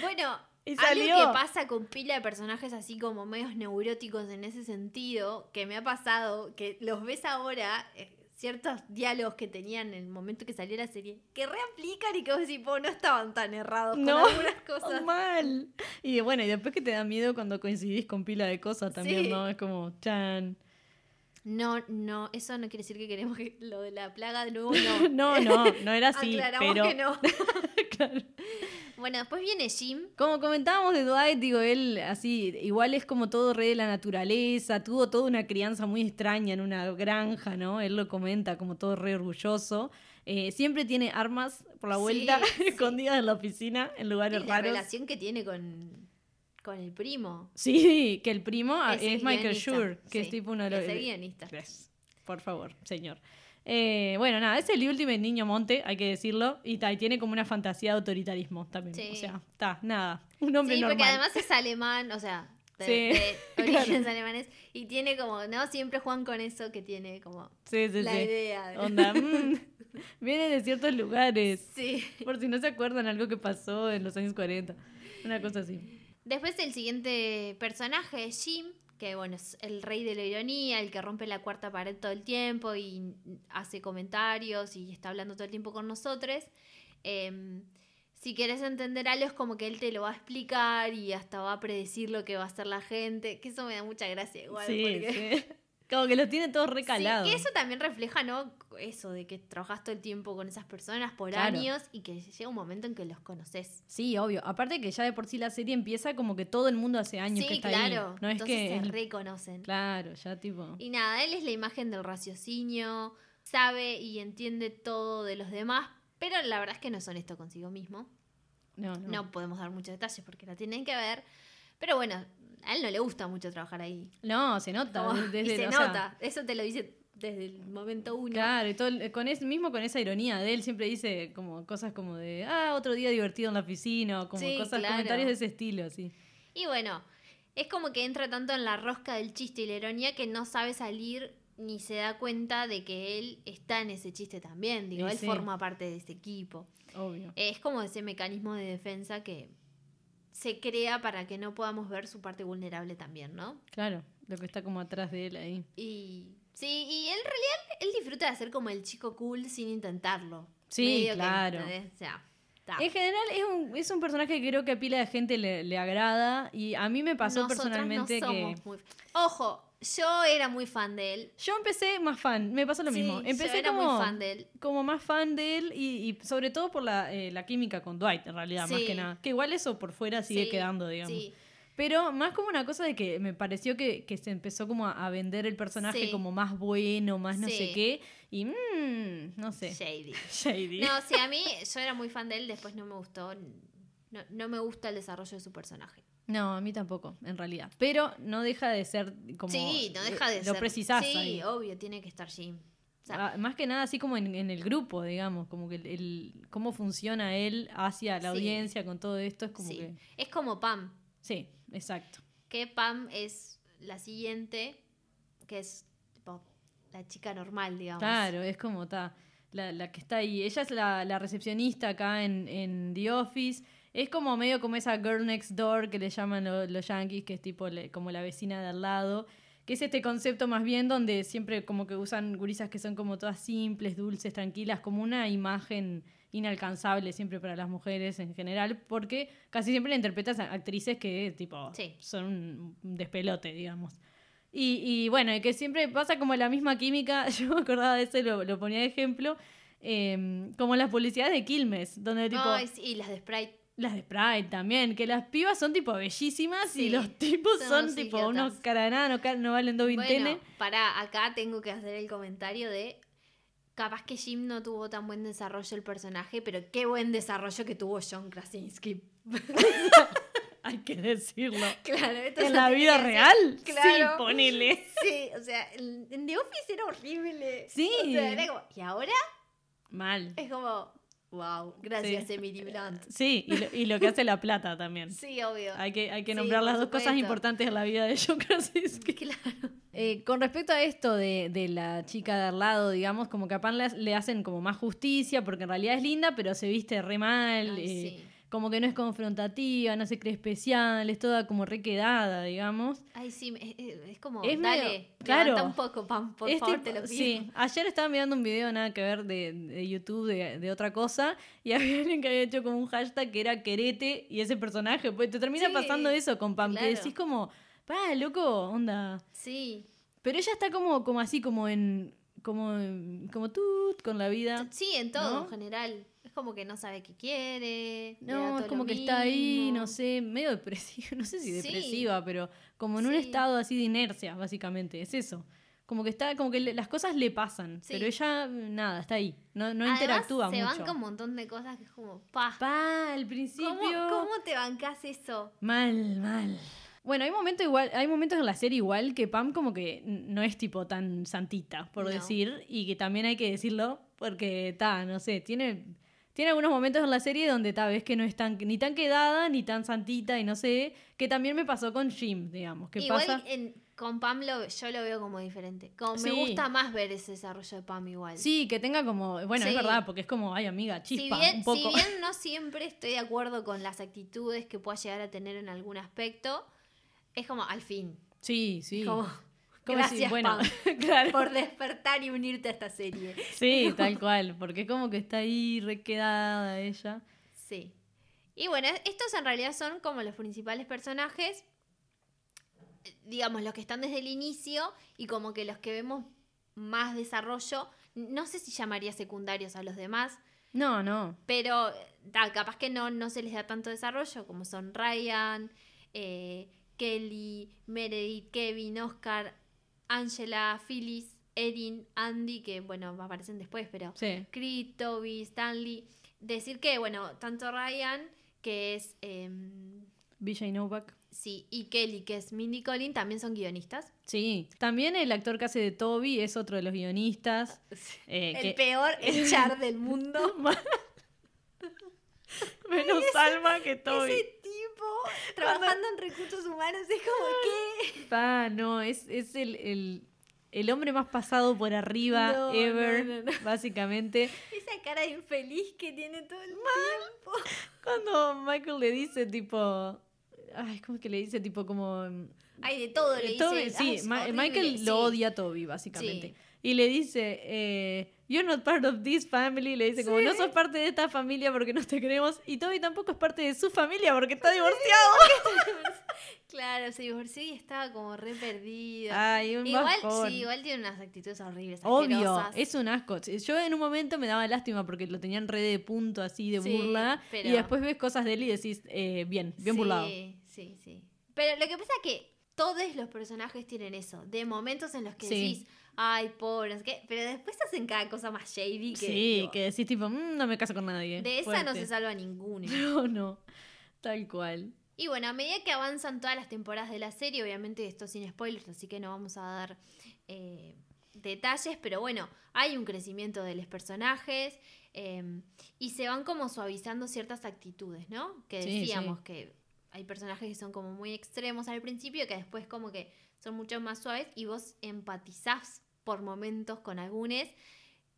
Bueno, Y algo que pasa con pila de personajes así como medios neuróticos en ese sentido, que me ha pasado, que los ves ahora, eh, ciertos diálogos que tenían en el momento que salió la serie, que reaplican y que vos decís, "Po, no estaban tan errados No, con algunas cosas. Mal. Y bueno, y después que te da miedo cuando coincidís con pila de cosas también, Sí. ¿no? Es como, chan. No, no, eso no quiere decir que queremos que lo de la plaga de nuevo no, no. no, no era así, Aclaramos pero que no. claro. Bueno, después viene Jim. Como comentábamos de Dwight, digo, él así, igual es como todo rey de la naturaleza, tuvo toda una crianza muy extraña en una granja, ¿no? Él lo comenta como todo re orgulloso. Eh, siempre tiene armas por la vuelta, sí. escondidas en la oficina, en Y lugares la raros. relación que tiene con, con el primo. Sí, que el primo Ese es Michael Schur, que es tipo uno de los... ese guionista. Yes, Por favor, señor. Eh, bueno, nada, es el último niño monte, hay que decirlo, y, ta, y tiene como una fantasía de autoritarismo también. Sí. O sea, está, nada, un hombre Sí, normal. porque además es alemán, o sea, de, Sí, de orígenes alemanes. Y tiene como, ¿no? Siempre juegan con eso que tiene como Sí, sí, la idea. de- Onda, mm, viene de ciertos lugares. Sí. Por si no se acuerdan algo que pasó en los años 40. Una cosa así. Después el siguiente personaje es Jim, que bueno, es el rey de la ironía, el que rompe la cuarta pared todo el tiempo y hace comentarios y está hablando todo el tiempo con nosotros. Em, si quieres entender algo es como que él te lo va a explicar y hasta va a predecir lo que va a hacer la gente, que eso me da mucha gracia igual. sí, porque... sí. Como que los tiene todos Sí, recalados. que eso también refleja, ¿no? Eso de que trabajas todo el tiempo con esas personas por Claro. años y que llega un momento en que los conoces. Sí, obvio. Aparte que ya de por sí la serie empieza como que todo el mundo hace años Sí, que está claro. ahí. No es Entonces que. se reconocen. Claro, ya tipo. Y nada, él es la imagen del raciocinio, sabe y entiende todo de los demás, pero la verdad es que no es honesto consigo mismo. No, no. No podemos dar muchos detalles porque la tienen que ver. Pero bueno, a él no le gusta mucho trabajar ahí. No, se nota. Como- desde- y se o sea, nota, eso te lo dice desde el momento uno. Claro, y todo el- con ese, mismo con esa ironía de él siempre dice como cosas como de, ah, otro día divertido en la oficina, o como Sí, cosas, claro. comentarios de ese estilo, sí. Y bueno, es como que entra tanto en la rosca del chiste y la ironía que no sabe salir ni se da cuenta de que él está en ese chiste también. Digo, Y él sí. forma parte de ese equipo. Obvio. Es como ese mecanismo de defensa que se crea para que no podamos ver su parte vulnerable también, ¿no? Claro, lo que está como atrás de él ahí. Y sí, y en realidad él disfruta de ser como el chico cool sin intentarlo. Sí, Medio claro. En general es un, es un personaje que creo que a pila de gente le, le agrada y a mí me pasó Nosotras personalmente no que... muy- Ojo, yo era muy fan de él. Yo empecé más fan, me pasó lo Sí, mismo. yo Empecé era como, muy fan de él. como más fan de él y, y sobre todo por la, eh, la química con Dwight, en realidad, más que nada. Que igual eso por fuera sigue Sí, quedando, digamos. Pero más como una cosa de que me pareció que, que se empezó como a, a vender el personaje como más bueno, más no sé qué. Y mmm, no sé. Shady. Shady. No, sí, a mí yo era muy fan de él, después no me gustó. No, no me gusta el desarrollo de su personaje. No, a mí tampoco, en realidad. Pero no deja de ser como. sí, no deja de lo ser. precisás Sí, ahí. obvio, tiene que estar Jim. O sea, Ah, más que nada así como en, en el grupo, digamos, como que el, el- cómo funciona él hacia la Sí. audiencia con todo esto es como sí. que... Es como Pam, Sí, exacto. que Pam es la siguiente, que es tipo, la chica normal, digamos. Claro, es como está la, la que está ahí. Ella es la, la recepcionista acá en, en The Office. Es como medio como esa girl next door que le llaman lo- los yankees, que es tipo le- como la vecina de al lado. Que es este concepto más bien donde siempre como que usan gurisas que son como todas simples, dulces, tranquilas, como una imagen inalcanzable siempre para las mujeres en general, porque casi siempre la interpretas a actrices que tipo Sí. son un despelote, digamos. Y, y bueno, y que siempre pasa como la misma química, yo me acordaba de eso y lo, lo ponía de ejemplo, eh, como las publicidades de Quilmes, donde tipo, sí, y las de Sprite. Las de Sprite también, que las pibas son tipo bellísimas Sí, y los tipos son tipo idiotas. unos cara de nada, no, valen dos. Bueno, para acá tengo que hacer el comentario de capaz que Jim no tuvo tan buen desarrollo el personaje, pero qué buen desarrollo que tuvo John Krasinski. Hay que decirlo. Claro, esto ¿En la vida real? Sí, Claro. ponele. Sí, o sea, en en The Office era horrible. Sí. O sea, era como- y ahora Mal. es como, wow, gracias Emily Blunt. Sí, y lo, y lo que hace la plata también. Sí, obvio. Hay que, hay que Sí, nombrar las dos cosas importantes en la vida de John Krasinski. Claro. Eh, con respecto a esto de, de la chica de al lado, digamos, como que a Pan le, le hacen como más justicia, porque en realidad es linda, pero se viste re mal, Ay, eh, sí. Como que no es confrontativa, no se cree especial, es toda como re quedada, digamos. Ay, sí, es, es- como, Es dale, medio- claro. un poco, Pam, por favor, tipo- te lo pido. Sí, ayer estaba mirando un video nada que ver de, de YouTube de, de otra cosa y había alguien que había hecho como un hashtag que era querete y ese personaje, pues te termina Sí, pasando eso con Pam, claro. que decís como, pa, loco, onda. Sí, Pero ella está como, como así, como en. como, como tú, con la vida. Sí, en todo, ¿No? en general. Como que no sabe qué quiere. No, es como que está ahí, no sé, medio depresiva, no sé si Sí. depresiva, pero como en un estado así de inercia, básicamente, es eso. Como que está, como que le- las cosas le pasan, Sí. pero ella, nada, está ahí, no, no Además, interactúa se mucho. banca un montón de cosas que es como, pa, Pa, al principio. ¿cómo, ¿cómo te bancas eso? Mal, mal. Bueno, hay momentos igual, hay momentos en la serie igual que Pam como que no es tipo tan santita, por No. decir, y que también hay que decirlo, porque está, no sé, tiene, tiene algunos momentos en la serie donde tal vez que no es tan, ni tan quedada, ni tan santita, y no sé, que también me pasó con Jim, digamos, que igual pasa. en- con Pam lo- yo lo veo como diferente. Como Sí. me gusta más ver ese desarrollo de Pam igual. Sí, que tenga como, bueno, es verdad, porque es como, ay amiga, Si chispa, bien, un poco. si bien no siempre estoy de acuerdo con las actitudes que pueda llegar a tener en algún aspecto, es como al fin. Sí, sí. Como gracias si- bueno, Pam claro. por despertar y unirte a esta serie. Sí, tal cual, porque como que está ahí requedada ella. Sí. Y bueno, estos en realidad son como los principales personajes, digamos, los que están desde el inicio y como que los que vemos más desarrollo. No sé si llamaría secundarios a los demás, No, no. pero eh, ta, capaz que no, no se les da tanto desarrollo, como son Ryan, eh, Kelly, Meredith, Kevin, Oscar, Angela, Phyllis, Erin, Andy, que bueno, aparecen después, pero Sí. Creed, Toby, Stanley. Decir que, bueno, tanto Ryan, que es. em, BJ Novak. sí, y Kelly, que es Mindy Collin, también son guionistas. Sí. También el actor que hace de Toby es otro de los guionistas. eh, El que- peor echar del mundo. Menos Salma que Toby. Ese trabajando en recursos humanos es como que. Pa, no, es, es el, el, el hombre más pasado por arriba No, ever, no, no, no. básicamente. Esa cara de infeliz que tiene todo el tiempo. Cuando Michael le dice tipo... Ay, ¿cómo es que le dice? Tipo como... Ay, de todo le Eh, dice. Toby- Ay, sí, es Ma- horrible, Michael sí. lo odia a Toby, básicamente. Sí. Y le dice, eh, You're not part of this family. Le dice, como, Sí. no sos parte de esta familia porque no te queremos. Y Toby tampoco es parte de su familia porque está divorciado. Claro, se divorció y estaba como re perdido. Ay, un igual, bajón. sí, igual tiene unas actitudes horribles. Obvio, asquerosas. es un asco. Yo en un momento me daba lástima porque lo tenían re de punto así de Sí, burla. pero- Y después ves cosas de él y decís, eh, bien, bien burlado. Sí, sí, sí. Pero lo que pasa es que todos los personajes tienen eso. De momentos en los que Sí. decís, ay, pobre, qué. Pero después hacen cada cosa más shady que. Sí, que decís tipo, "Mm, no me caso con nadie. De esa no se salva ninguno. No, no. Tal cual. Y bueno, a medida que avanzan todas las temporadas de la serie, obviamente esto sin spoilers, así que no vamos a dar eh, detalles, pero bueno, hay un crecimiento de los personajes eh, y se van como suavizando ciertas actitudes, ¿no? Que Sí, decíamos sí. que hay personajes que son como muy extremos al principio, que después como que son mucho más suaves y vos empatizás por momentos con algunos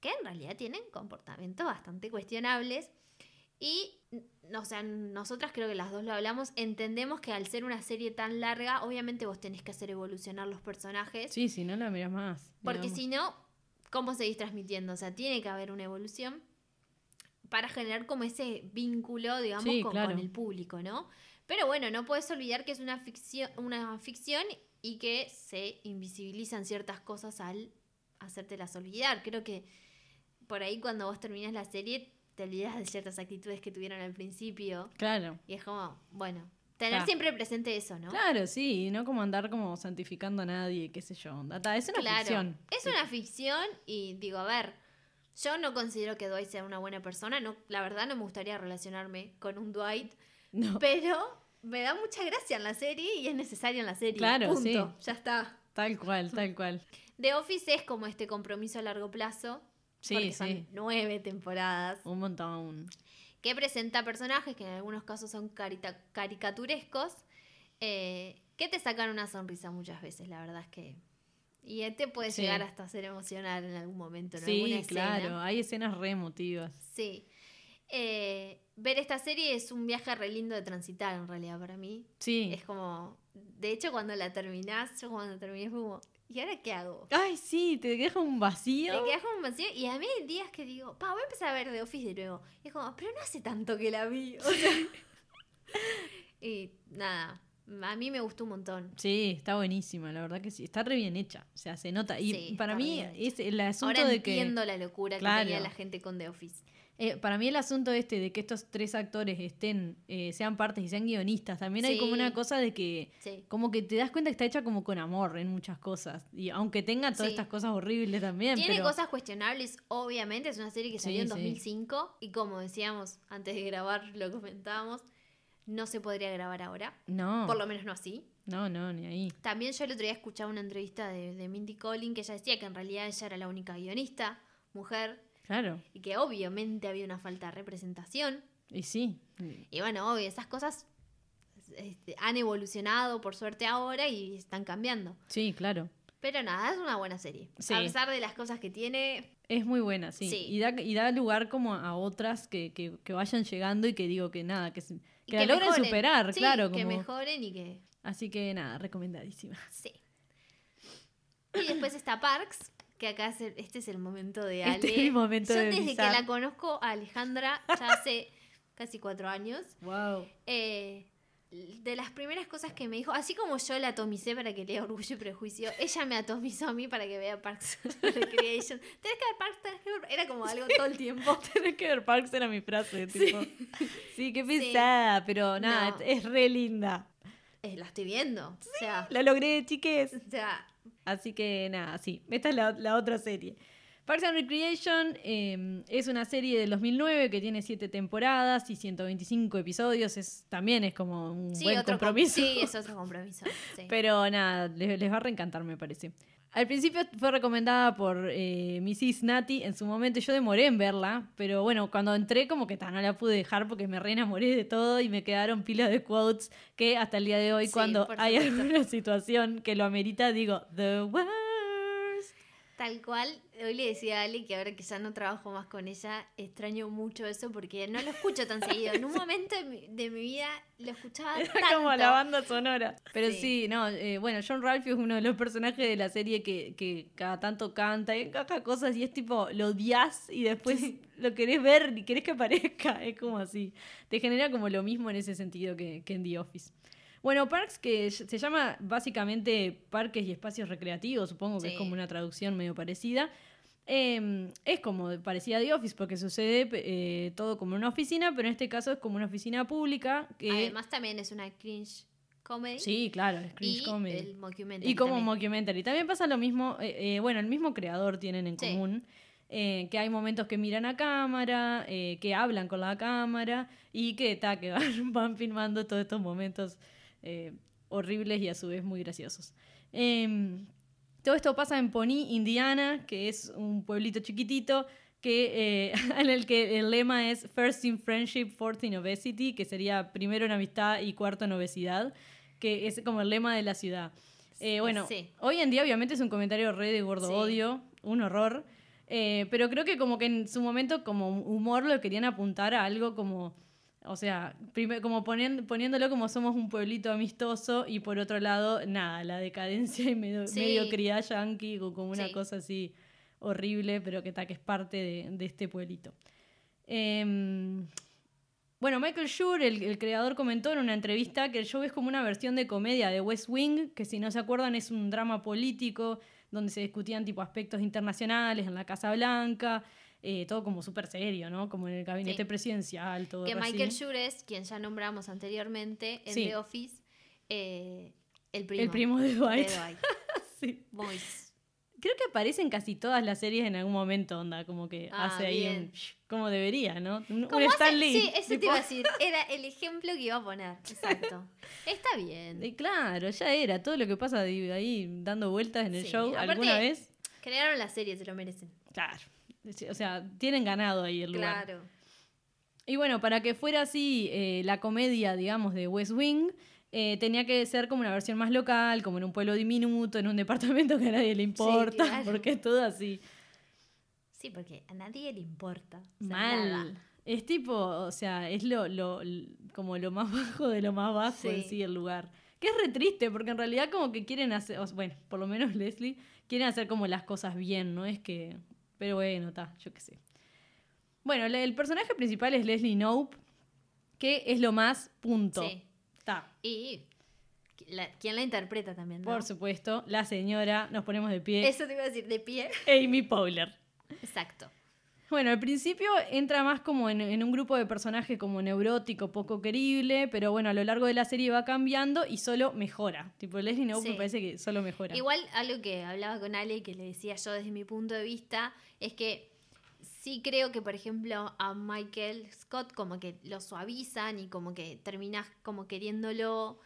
que en realidad tienen comportamientos bastante cuestionables. Y, o sea, nosotras creo que las dos lo hablamos, entendemos que al ser una serie tan larga, obviamente vos tenés que hacer evolucionar los personajes, Sí, si no la miras más. porque si no, ¿cómo seguís transmitiendo? O sea, tiene que haber una evolución para generar como ese vínculo, digamos, Sí, con, claro. con el público, ¿no? Pero bueno, no puedes olvidar que es una ficción, una ficción y que se invisibilizan ciertas cosas al hacértelas olvidar. Creo que por ahí cuando vos terminas la serie te olvidas de ciertas actitudes que tuvieron al principio Claro. y es como, bueno, tener siempre presente eso, ¿no? Claro, sí, y no como andar como santificando a nadie, qué sé yo. Data, es una Claro, ficción. Es una ficción y digo, a ver, yo no considero que Dwight sea una buena persona, no, la verdad no me gustaría relacionarme con un Dwight, No, pero me da mucha gracia en la serie y es necesario en la serie. Claro, Punto, sí. ya está. tal cual, tal cual. The Office es como este compromiso a largo plazo, Sí, porque son sí. nueve temporadas, Un montón. que presenta personajes que en algunos casos son carita- caricaturescos, eh, que te sacan una sonrisa muchas veces, la verdad es que... Y te puede Sí. llegar hasta ser emocional en algún momento, en Sí, alguna escena. claro, hay escenas re emotivas. Sí. Eh, ver esta serie es un viaje re lindo de transitar, en realidad, para mí. Sí. Es como. De hecho, cuando la terminás, yo cuando terminé fue como, ¿y ahora qué hago? Ay, sí, te deja un vacío. Me quedás como un vacío y a mí hay días que digo, pa, voy a empezar a ver The Office de nuevo. Y es como, pero no hace tanto que la vi. O sea. y nada. A mí me gustó un montón. Sí, está buenísima, la verdad que sí. Está re bien hecha. O sea, se nota. Y Sí, para mí es el asunto Ahora de que. entiendo la locura Claro. que tenía la gente con The Office. Eh, para mí el asunto este de que estos tres actores estén, eh, sean partes y sean guionistas, también hay como una cosa de que Sí. como que te das cuenta que está hecha como con amor en muchas cosas. Y aunque tenga todas Sí. estas cosas horribles también. Tiene pero- cosas cuestionables, obviamente. Es una serie que salió en sí. 2005 y como decíamos antes de grabar, lo comentábamos, no se podría grabar ahora. No, Por lo menos no así. no, no, ni ahí. También yo el otro día escuchaba una entrevista de, de Mindy que ella decía que en realidad ella era la única guionista, mujer, Claro, y que obviamente había una falta de representación. y sí. Y bueno, obvio, esas cosas este, han evolucionado por suerte ahora y están cambiando. Sí, claro. Pero nada, es una buena serie. Sí. A pesar de las cosas que tiene, Es muy buena, sí. Sí. Y, da, y da lugar como a otras que, que, que vayan llegando y que digo que nada, que, que la logren mejoren. superar, Sí, claro. Que como- mejoren y que. Así que nada, recomendadísima. Sí. Y después está Parks, que acá es el- este es el momento de Ale. Este es mi momento Yo de desde que la conozco a Alejandra, ya hace casi cuatro años, Wow. eh, de las primeras cosas que me dijo, así como yo la atomicé para que lea Orgullo y Prejuicio, ella me atomizó a mí para que vea Parks Recreation. Tenés que ver Parks, tenés que ver... Era como algo todo el tiempo. Tenés que ver Parks era mi frase, tipo. Sí, qué Sí. pesada, pero nada, No. es re linda. Eh, la estoy viendo. O sea, La logré, chiques. o sea, Así que nada, sí. Esta es la, la otra serie. Parks and Recreation eh, es una serie del 2009 que tiene 7 temporadas y 125 episodios. Es, también es como un sí, buen otro com- compromiso. Sí, es otro compromiso. sí. Pero nada, les, les va a reencantar, me parece. Al principio fue recomendada por eh, Mrs. Nati en su momento. Yo demoré en verla, pero bueno, cuando entré, como que ta, no la pude dejar porque me re enamoré de todo y me quedaron pilas de quotes que hasta el día de hoy, Sí, cuando hay alguna situación que lo amerita, digo, The. Tal cual, hoy le decía a Ale que ahora que ya no trabajo más con ella, extraño mucho eso porque no lo escucho tan seguido. En un momento de mi, de mi vida lo escuchaba Era tanto. como la banda sonora. Pero sí, Sí. no, eh, bueno, John Ralphie es uno de los personajes de la serie que, que cada tanto canta y encaja cosas y es tipo, lo odias y después lo querés ver y querés que aparezca. Es como así. Te genera como lo mismo en ese sentido que, que en The Office. Bueno, Parks, que se llama básicamente Parques y Espacios Recreativos, supongo que es como una traducción medio parecida. Eh, es como parecida a The Office porque sucede eh, todo como una oficina, pero en este caso es como una oficina pública que... Además también es una cringe comedy. Sí, claro, es cringe y comedy. el mockumentary Y como también. mockumentary. También pasa lo mismo, eh, eh, bueno, el mismo creador tienen en Sí. común. eh, que hay momentos que miran a cámara, eh, que hablan con la cámara y que, ta, que van, van filmando todos estos momentos eh, horribles y a su vez muy graciosos. Em, todo esto pasa en Pony, Indiana, que es un pueblito chiquitito que, eh, en el que el lema es First in Friendship, Fourth in Obesity, que sería primero en amistad y cuarto en obesidad, que es como el lema de la ciudad. Eh, bueno, Sí. hoy en día obviamente es un comentario re de gordo Sí. odio, un horror, eh, pero creo que como que en su momento como humor lo querían apuntar a algo como, o sea, como ponen- poniéndolo como somos un pueblito amistoso y por otro lado, nada, la decadencia y medio, Sí. mediocridad yankee o como una Sí. cosa así horrible, pero que, ta, que es parte de, de este pueblito. Em, bueno, Michael Schur, el, el creador, comentó en una entrevista que el show es como una versión de comedia de West Wing, que si no se acuerdan es un drama político donde se discutían tipo aspectos internacionales en la Casa Blanca, eh, todo como súper serio, ¿no? Como en el gabinete Sí. presidencial, todo Que así. Michael Schur es quien ya nombramos anteriormente en Sí. The Office, eh, el primo. El primo de de Dwight. Sí. Creo que aparece en casi todas las series en algún momento, onda, como que Ah, hace ahí un... Como debería, ¿no? Un, un ¿Cómo hace? Stan Lee. Sí, eso te tipo- iba a decir. Era el ejemplo que iba a poner. Exacto. Está bien. Y claro, ya era. Todo lo que pasa de ahí dando vueltas en el Sí, show aparte- alguna vez. Crearon la serie, se lo merecen. Claro. O sea, tienen ganado ahí el lugar. Claro. Y bueno, para que fuera así eh, la comedia, digamos, de West Wing, eh, tenía que ser como una versión más local, como en un pueblo diminuto, en un departamento que a nadie le importa, claro. porque es todo así. Sí, porque a nadie le importa. O sea, Mal. nada. Es tipo, o sea, es lo, lo, como lo más bajo de lo más bajo en Sí. sí el lugar. Que es re triste, porque en realidad como que quieren hacer, bueno, por lo menos Leslie, quieren hacer como las cosas bien, ¿no? Es que, pero bueno, está, yo qué sé. Bueno, el personaje principal es Leslie Knope, que es lo más punto. Sí. Está. Y la- ¿quién la interpreta también? no? Por supuesto, la señora, nos ponemos de pie, Eso te iba a decir, de pie. Amy Powler. Exacto. Bueno, al principio entra más como en, en un grupo de personajes como neurótico, poco querible, pero bueno, a lo largo de la serie va cambiando y solo mejora. Tipo, Leslie Knope Sí. me parece que solo mejora. Igual algo que hablaba con Ale y que le decía yo desde mi punto de vista es que sí creo que, por ejemplo, a Michael Scott como que lo suavizan y como que terminas como queriéndolo,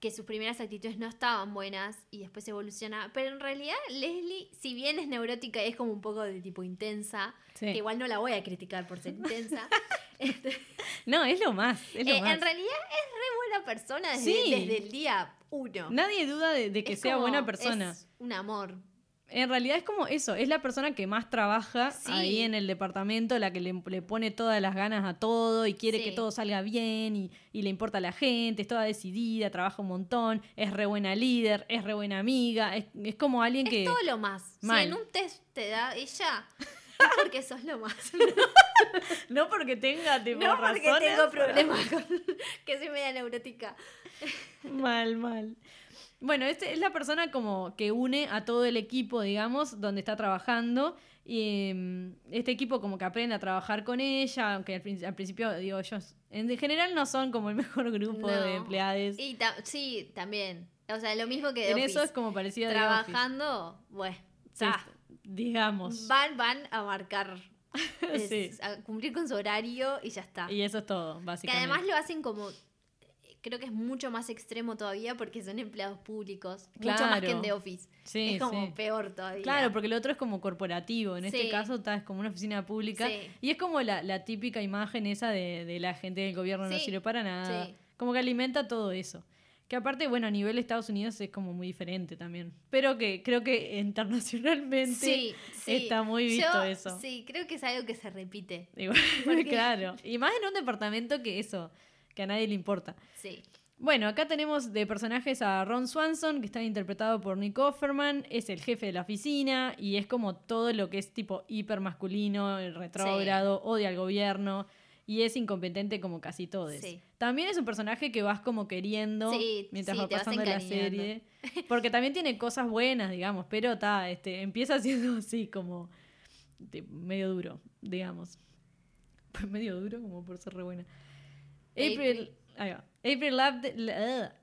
que sus primeras actitudes no estaban buenas y después evoluciona. Pero en realidad Leslie, si bien es neurótica y es como un poco de tipo intensa, Sí. que igual no la voy a criticar por ser intensa, este, No, es lo más, es lo eh, más. en realidad es re buena persona desde, Sí. desde el día uno. Nadie duda de, de que Es sea buena persona. Es un amor. En realidad es como eso, es la persona que más trabaja Sí. ahí en el departamento, la que le, le pone todas las ganas a todo y quiere Sí. que todo salga bien y, y le importa a la gente, es toda decidida, trabaja un montón, es re buena líder, es re buena amiga, es, es como alguien que... Es todo lo más. Mal. Si en un test te da ella, es porque sos lo más. No porque tenga tipo, no porque razones, tengo problemas con que soy media neurótica. Mal, mal. Bueno, este es la persona como que une a todo el equipo, digamos, donde está trabajando. Y mm, este equipo como que aprende a trabajar con ella, aunque al, prin- al principio, digo, ellos en general no son como el mejor grupo de empleados. Y ta- sí, también. O sea, lo mismo que de en Office. eso es como parecido. Trabajando, bueno, Sí, digamos. van, van a marcar, es- Sí. a cumplir con su horario y ya está. Y eso es todo, Que básicamente. además lo hacen como. Creo que es mucho más extremo todavía porque son empleados públicos. Mucho más que en Claro. The Office. Sí, es como sí. peor todavía. Claro, porque el otro es como corporativo. En este caso está, es como una oficina pública. Sí. Y es como la, la típica imagen esa de, de la gente del gobierno no sirve para nada. sí. Como que alimenta todo eso. Que aparte, bueno, a nivel Estados Unidos es como muy diferente también. Pero que creo que internacionalmente Sí, sí. está muy visto Yo, eso. Sí, creo que es algo que se repite. Igual, claro. Y más en un departamento que eso, que a nadie le importa. Sí. Bueno, acá tenemos de personajes a Ron Swanson, que está interpretado por Nick Offerman, es el jefe de la oficina y es como todo lo que es tipo hiper masculino, retrógrado, odia al gobierno y es incompetente como casi todos. Sí. También es un personaje que vas como queriendo Sí, mientras va pasando la serie, porque también tiene cosas buenas, digamos, pero está, este, empieza siendo así como medio duro, digamos. medio duro como por ser re buena. April, April. April,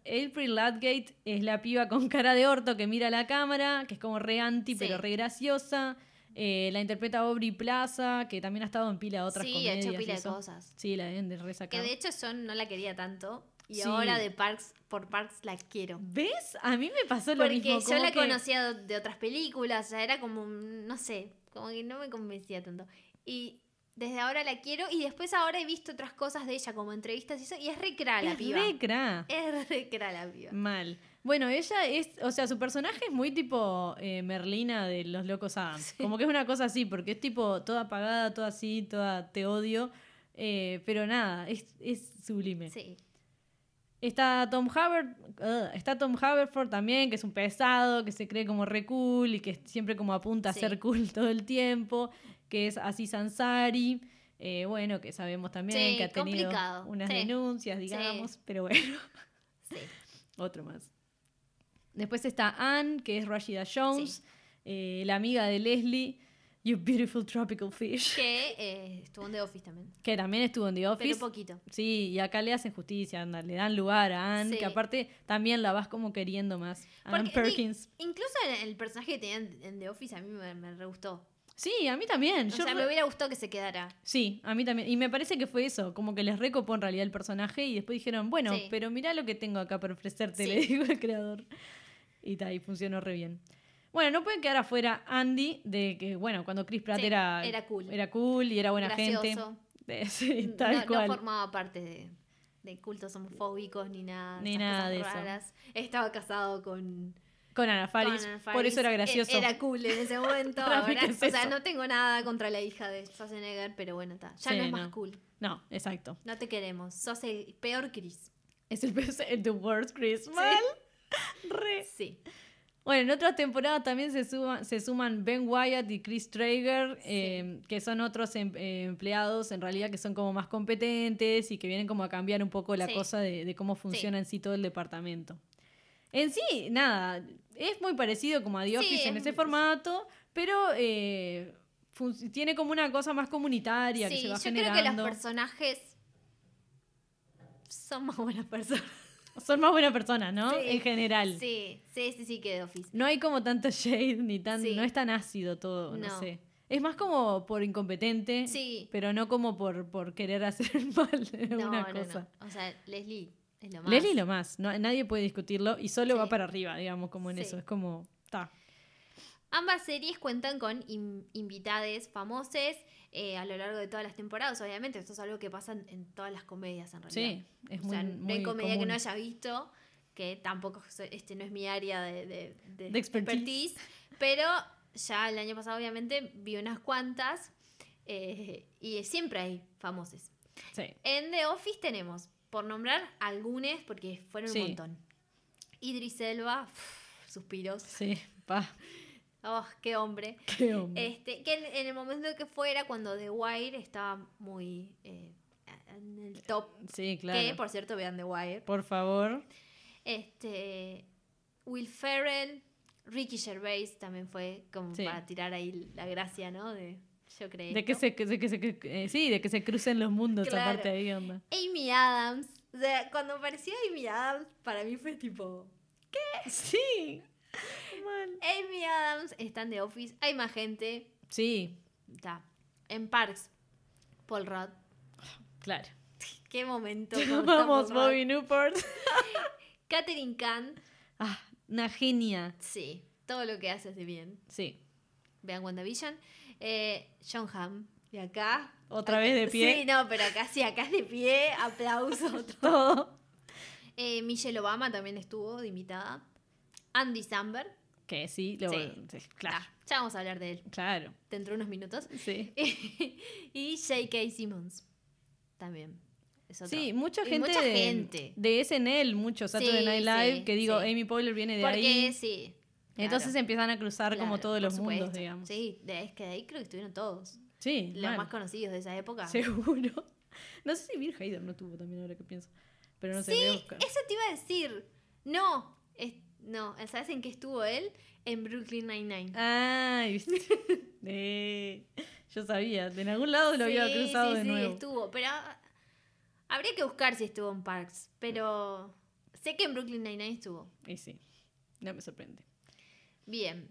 April Ladgate es la piba con cara de orto que mira a la cámara, que es como re anti, Sí. pero re graciosa. Eh, la interpreta Aubrey Plaza, que también ha estado en pila de otras Sí, ha comedias. hecho pila de cosas. Sí, la deben de Que resacar. de hecho yo no la quería tanto. Y Sí. ahora de Parks, por Parks la quiero. ¿Ves? A mí me pasó lo Porque mismo. yo como la que- conocía de otras películas, o sea, era como, no sé, como que no me convencía tanto. Y desde ahora la quiero y después ahora he visto otras cosas de ella, como entrevistas y eso, y es re cra la Es piba. re cra. Es re cra la piba. Mal. Bueno, ella es, o sea, su personaje es muy tipo eh, Merlina de los Locos Adams. Como que es una cosa así, porque es tipo toda apagada, toda así, toda te odio. eh, pero nada, es, es sublime. Sí. Está Tom Haver, ugh, está Tom Haverford también, que es un pesado, que se cree como re cool y que siempre como apunta a ser cool todo el tiempo, que es así Sansari. eh, bueno, que sabemos también Sí, que ha tenido complicado, unas sí. denuncias, digamos, pero bueno. Otro más. Después está Anne, que es Rashida Jones, eh, la amiga de Leslie, You Beautiful Tropical Fish, Que eh, estuvo en The Office también. que también estuvo en The Office. Pero poquito. Sí, y acá le hacen justicia, anda, le dan lugar a Anne, Sí. que aparte también la vas como queriendo más. Anne Porque, Perkins. di- incluso el, el personaje que tenían en The Office a mí me, me re gustó. Sí, a mí también. O Yo sea, me hubiera gustado que se quedara. Sí, a mí también. Y me parece que fue eso, como que les recopó en realidad el personaje y después dijeron, bueno, Sí. pero mirá lo que tengo acá para ofrecerte, Sí. le digo al creador. Y tal, y funcionó re bien. Bueno, no puede quedar afuera Andy de que, bueno, cuando Chris Pratt Sí, era, era cool. era cool y era buena Gracioso. gente. Eh, Sí, tal no, no cual. formaba parte de, de cultos homofóbicos ni nada. Ni nada de eso. raras. Estaba casado con, Con Ana Faris, con por Faris. eso era E- gracioso. Era cool en ese momento. Ahora- es o sea, eso. no tengo nada contra la hija de Schwarzenegger, pero bueno, está. Ya Sí, no es más no. cool. No, exacto. No te queremos. Sos el peor Chris. Es el, el The Worst Chris. Mal. Re. Sí. Bueno, en otras temporadas también se, suma- se suman Ben Wyatt y Chris Traeger, eh, que son otros em- eh, empleados en realidad que son como más competentes y que vienen como a cambiar un poco la Sí. cosa de, de cómo funciona en sí todo el departamento. En sí, nada, es muy parecido como a The Sí, Office en es ese formato, pero eh, tiene como una cosa más comunitaria que Sí, se yo va creo que generando. los personajes son más buenas personas. Son más buenas personas, ¿no? Sí, en general. Sí, sí, sí, sí, que Office. No hay como tanto shade ni tan. Sí. No es tan ácido todo, no, No. sé. Es más como por incompetente, Sí. pero no como por, por querer hacer mal de No, alguna no, cosa. no. O sea, Leslie es lo más. Leslie lo más, no, nadie puede discutirlo y solo Sí. va para arriba, digamos, como en Sí. eso. Es como. Ta. Ambas series cuentan con in- invitades famosos eh, a lo largo de todas las temporadas, obviamente. Esto es algo que pasa en, todas las comedias, en realidad. Sí, es o muy. sea, no muy hay comedia que común. no haya visto, que tampoco este no es mi área de, de- de De expertise. pero ya el año pasado obviamente vi unas cuantas eh, y siempre hay famosos. Sí. En The Office tenemos, por nombrar algunos, porque fueron Sí. un montón. Idris Elba, suspiros. Sí, pa. Oh, qué hombre. Qué hombre. Este, que en, en el momento que fuera, cuando The Wire estaba muy eh, en el top. sí, claro. Que, por cierto, vean The Wire. Por favor. Este, Will Ferrell, Ricky Gervais también fue como Sí. para tirar ahí la gracia, ¿no? De yo creo. De que se, de que se, eh, sí, de que se crucen los mundos, Claro. aparte ahí, onda. Amy Adams. O sea, cuando apareció Amy Adams, para mí fue tipo. Sí. Mal. Amy Adams está en The Office. Hay más gente. Sí, Está. En Parks. Paul Rudd. claro. Qué momento. Vamos. Bobby Newport. Catherine Kahn. Ah, una genia. Sí. Todo lo que hace hace bien. Sí. Vean WandaVision. Eh, John Hamm. Y acá. Otra acá- vez de pie. Sí, no, pero acá sí, acá es de pie. Aplauso. todo. Todo. Eh, Michelle Obama también estuvo de invitada. Andy Samberg. Que sí, lo, Sí. sí, claro. Ah, ya vamos a hablar de él Claro. dentro de unos minutos. Sí. y J.K. Simmons. También. Es otro. Sí, mucha gente, mucha de, gente. de SNL, mucho Saturday Sí, Night Live, que digo. Amy Poehler viene de Porque ahí. sí. Entonces claro, empiezan a cruzar como todos los supuesto. mundos, digamos. Sí, de- es que de ahí creo que estuvieron todos. Sí, Los mal. más conocidos de esa época. Seguro. No sé si Bill Hader no tuvo también ahora que pienso. Pero no sé, Sí, eso te iba a decir. No, es- no, ¿sabes en qué estuvo él? En Brooklyn Nine-Nine. Ay, viste. Eh, yo sabía, de en algún lado lo había cruzado sí, de sí, nuevo. estuvo, pero ah, habría que buscar si estuvo en Parks, pero sé que en Brooklyn Nine-Nine estuvo. Y sí, no me sorprende. Bien.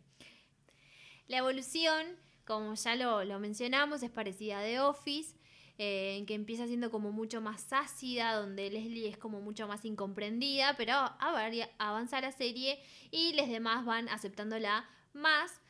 La evolución, como ya lo, lo mencionamos, es parecida a The Office, eh, en que empieza siendo como mucho más ácida, donde Leslie es como mucho más incomprendida, pero a varia- avanza la serie y los demás van aceptándola más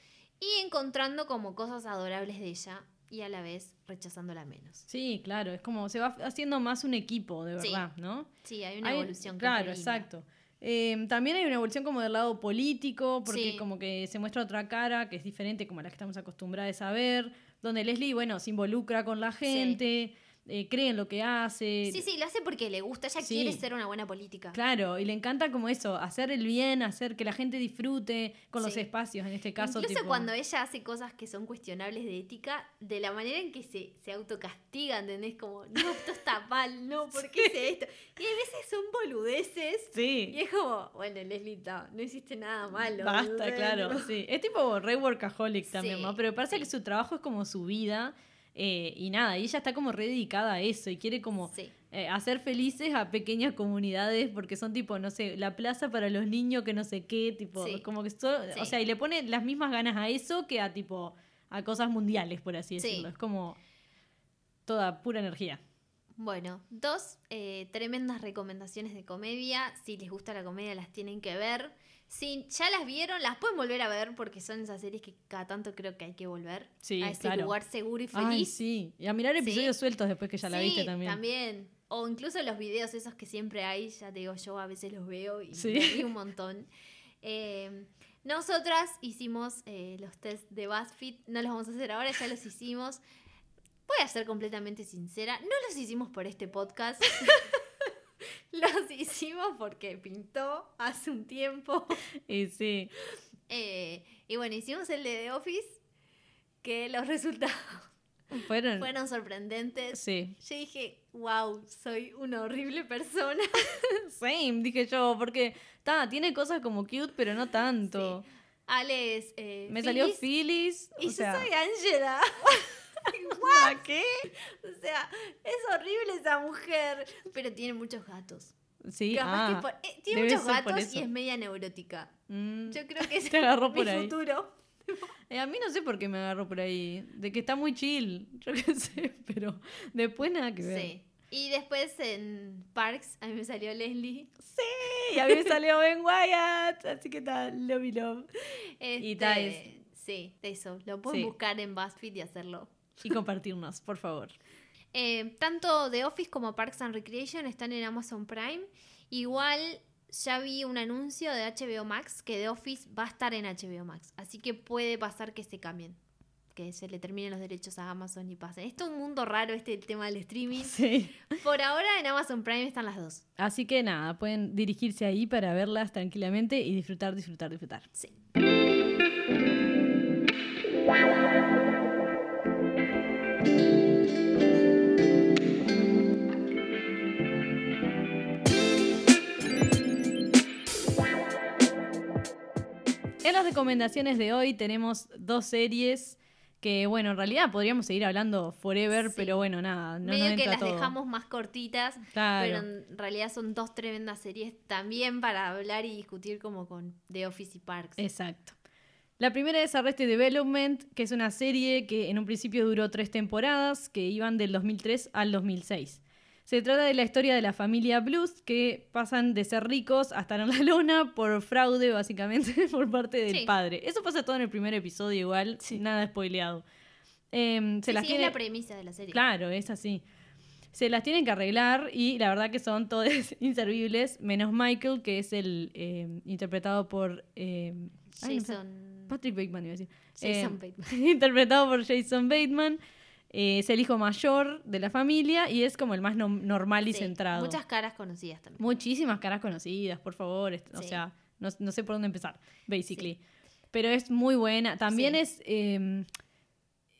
y encontrando como cosas adorables de ella y a la vez rechazándola menos. Sí, claro, es como se va haciendo más un equipo, de Sí. verdad, ¿no? Sí, hay una Hay- evolución. Claro, exacto. Eh, también hay una evolución como del lado político, porque Sí. como que se muestra otra cara que es diferente como a la que estamos acostumbrados a ver, donde Leslie, bueno, se involucra con la gente, eh, cree en lo que hace. Sí, sí, lo hace porque le gusta, ella Sí. quiere ser una buena política. Claro, y le encanta como eso, hacer el bien, hacer que la gente disfrute con los Sí. espacios, en este caso. Incluso tipo- cuando ella hace cosas que son cuestionables de ética, de la manera en que se, se autocastiga, ¿entendés? Como, no, esto está mal, no, ¿por qué hice esto? Y a veces son boludeces. Sí. Y es como, bueno, Leslie, no, hiciste nada malo. Basta, claro, sí. Es tipo re workaholic también, Sí, ¿no? Pero parece sí. que su trabajo es como su vida. Eh, y nada, y ella está como re dedicada a eso y quiere como Sí. eh, hacer felices a pequeñas comunidades porque son tipo, no sé, la plaza para los niños que no sé qué, tipo, Sí. como que so- Sí. o sea, y le pone las mismas ganas a eso que a tipo a cosas mundiales, por así Sí. decirlo. Es como toda pura energía. Bueno, dos eh, tremendas recomendaciones de comedia. Si les gusta la comedia, las tienen que ver. Si ya las vieron, las pueden volver a ver porque son esas series que cada tanto creo que hay que volver Sí, a ese claro. lugar seguro y feliz. Ay, sí. Y a mirar Sí. episodios sueltos después que ya la Sí, viste también. O incluso los videos esos que siempre hay, ya te digo, yo a veces los veo y me un montón. Eh, nosotras hicimos eh, los test de BuzzFeed, no los vamos a hacer ahora, ya los hicimos. Voy a ser completamente sincera, no los hicimos por este podcast. los hicimos porque pintó hace un tiempo. Y sí. Eh, y bueno, hicimos el de The Office, que los resultados Fueron. fueron sorprendentes. Sí. Yo dije, wow, soy una horrible persona. Same, dije yo, porque ta, tiene cosas como cute, pero no tanto. Ale es. eh, Me salió Phyllis. Y o sea, yo soy Angela. ¿a qué? o sea, es horrible esa mujer. Pero tiene muchos gatos. Sí, Capaz que ah, por- eh, tiene muchos gatos y es media neurótica. mm, Yo creo que es Te agarró mi por ahí. futuro. eh, a mí no sé por qué me agarró por ahí. De que está muy chill. Yo qué sé, pero después nada que ver. Sí. Y después en Parks, a mí me salió Leslie. Y a mí me salió Ben Wyatt. Así que tal, love y love. Y Este, ta, es- Sí, eso. Lo pueden Sí. buscar en BuzzFeed y hacerlo. Y compartirnos, por favor. Eh, tanto The Office como Parks and Recreation están en Amazon Prime. Igual ya vi un anuncio de HBO Max que The Office va a estar en HBO Max. Así que puede pasar que se cambien. Que se le terminen los derechos a Amazon y pasen. Esto es un mundo raro, este tema del streaming. Sí. Por ahora en Amazon Prime están las dos. Así que nada, pueden dirigirse ahí para verlas tranquilamente y disfrutar, disfrutar, disfrutar. Sí. En las recomendaciones de hoy tenemos dos series que, bueno, en realidad podríamos seguir hablando forever, Sí. pero bueno, nada, no Medio nos que las todo. dejamos más cortitas. Claro. Pero en realidad son dos tremendas series también para hablar y discutir como con The Office y Parks. Exacto. La primera es Arrested Development, que es una serie que en un principio duró tres temporadas, que iban del 2003 al 2006. Se trata de la historia de la familia Blues, que pasan de ser ricos a estar en la lona por fraude, básicamente, por parte del Sí. padre. Eso pasa todo en el primer episodio igual, nada spoileado. Em, se Sí, las sí, tiene... es la premisa de la serie. Claro, es así. Se las tienen que arreglar y la verdad que son todos inservibles, menos Michael, que es el eh, interpretado por... eh, ay, no sé, Jason, Patrick Bateman iba a decir. Jason Eh, Bateman. interpretado por Jason Bateman. Eh, es el hijo mayor de la familia y es como el más no- normal y Sí, centrado. Muchas caras conocidas también. Muchísimas caras conocidas, por favor. O Sí. sea, no, no sé por dónde empezar, basically. Pero es muy buena. También Sí. es... eh,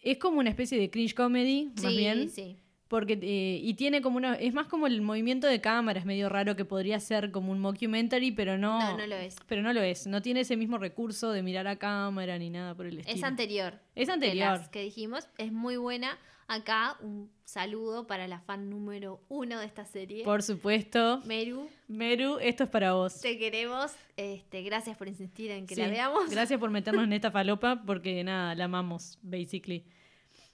es como una especie de cringe comedy, más sí, bien. sí. Porque, eh, y tiene como una. Es más como el movimiento de cámara, es medio raro que podría ser como un mockumentary, pero no. No, no lo es. Pero no lo es. No tiene ese mismo recurso de mirar a cámara ni nada por el estilo. Es anterior. Es anterior. las que dijimos. Es muy buena. Acá un saludo para la fan número uno de esta serie. Por supuesto. Meru, Meru, esto es para vos. te queremos. Este, gracias por insistir en que Sí, la veamos. Gracias por meternos en esta falopa, porque nada, la amamos, basically.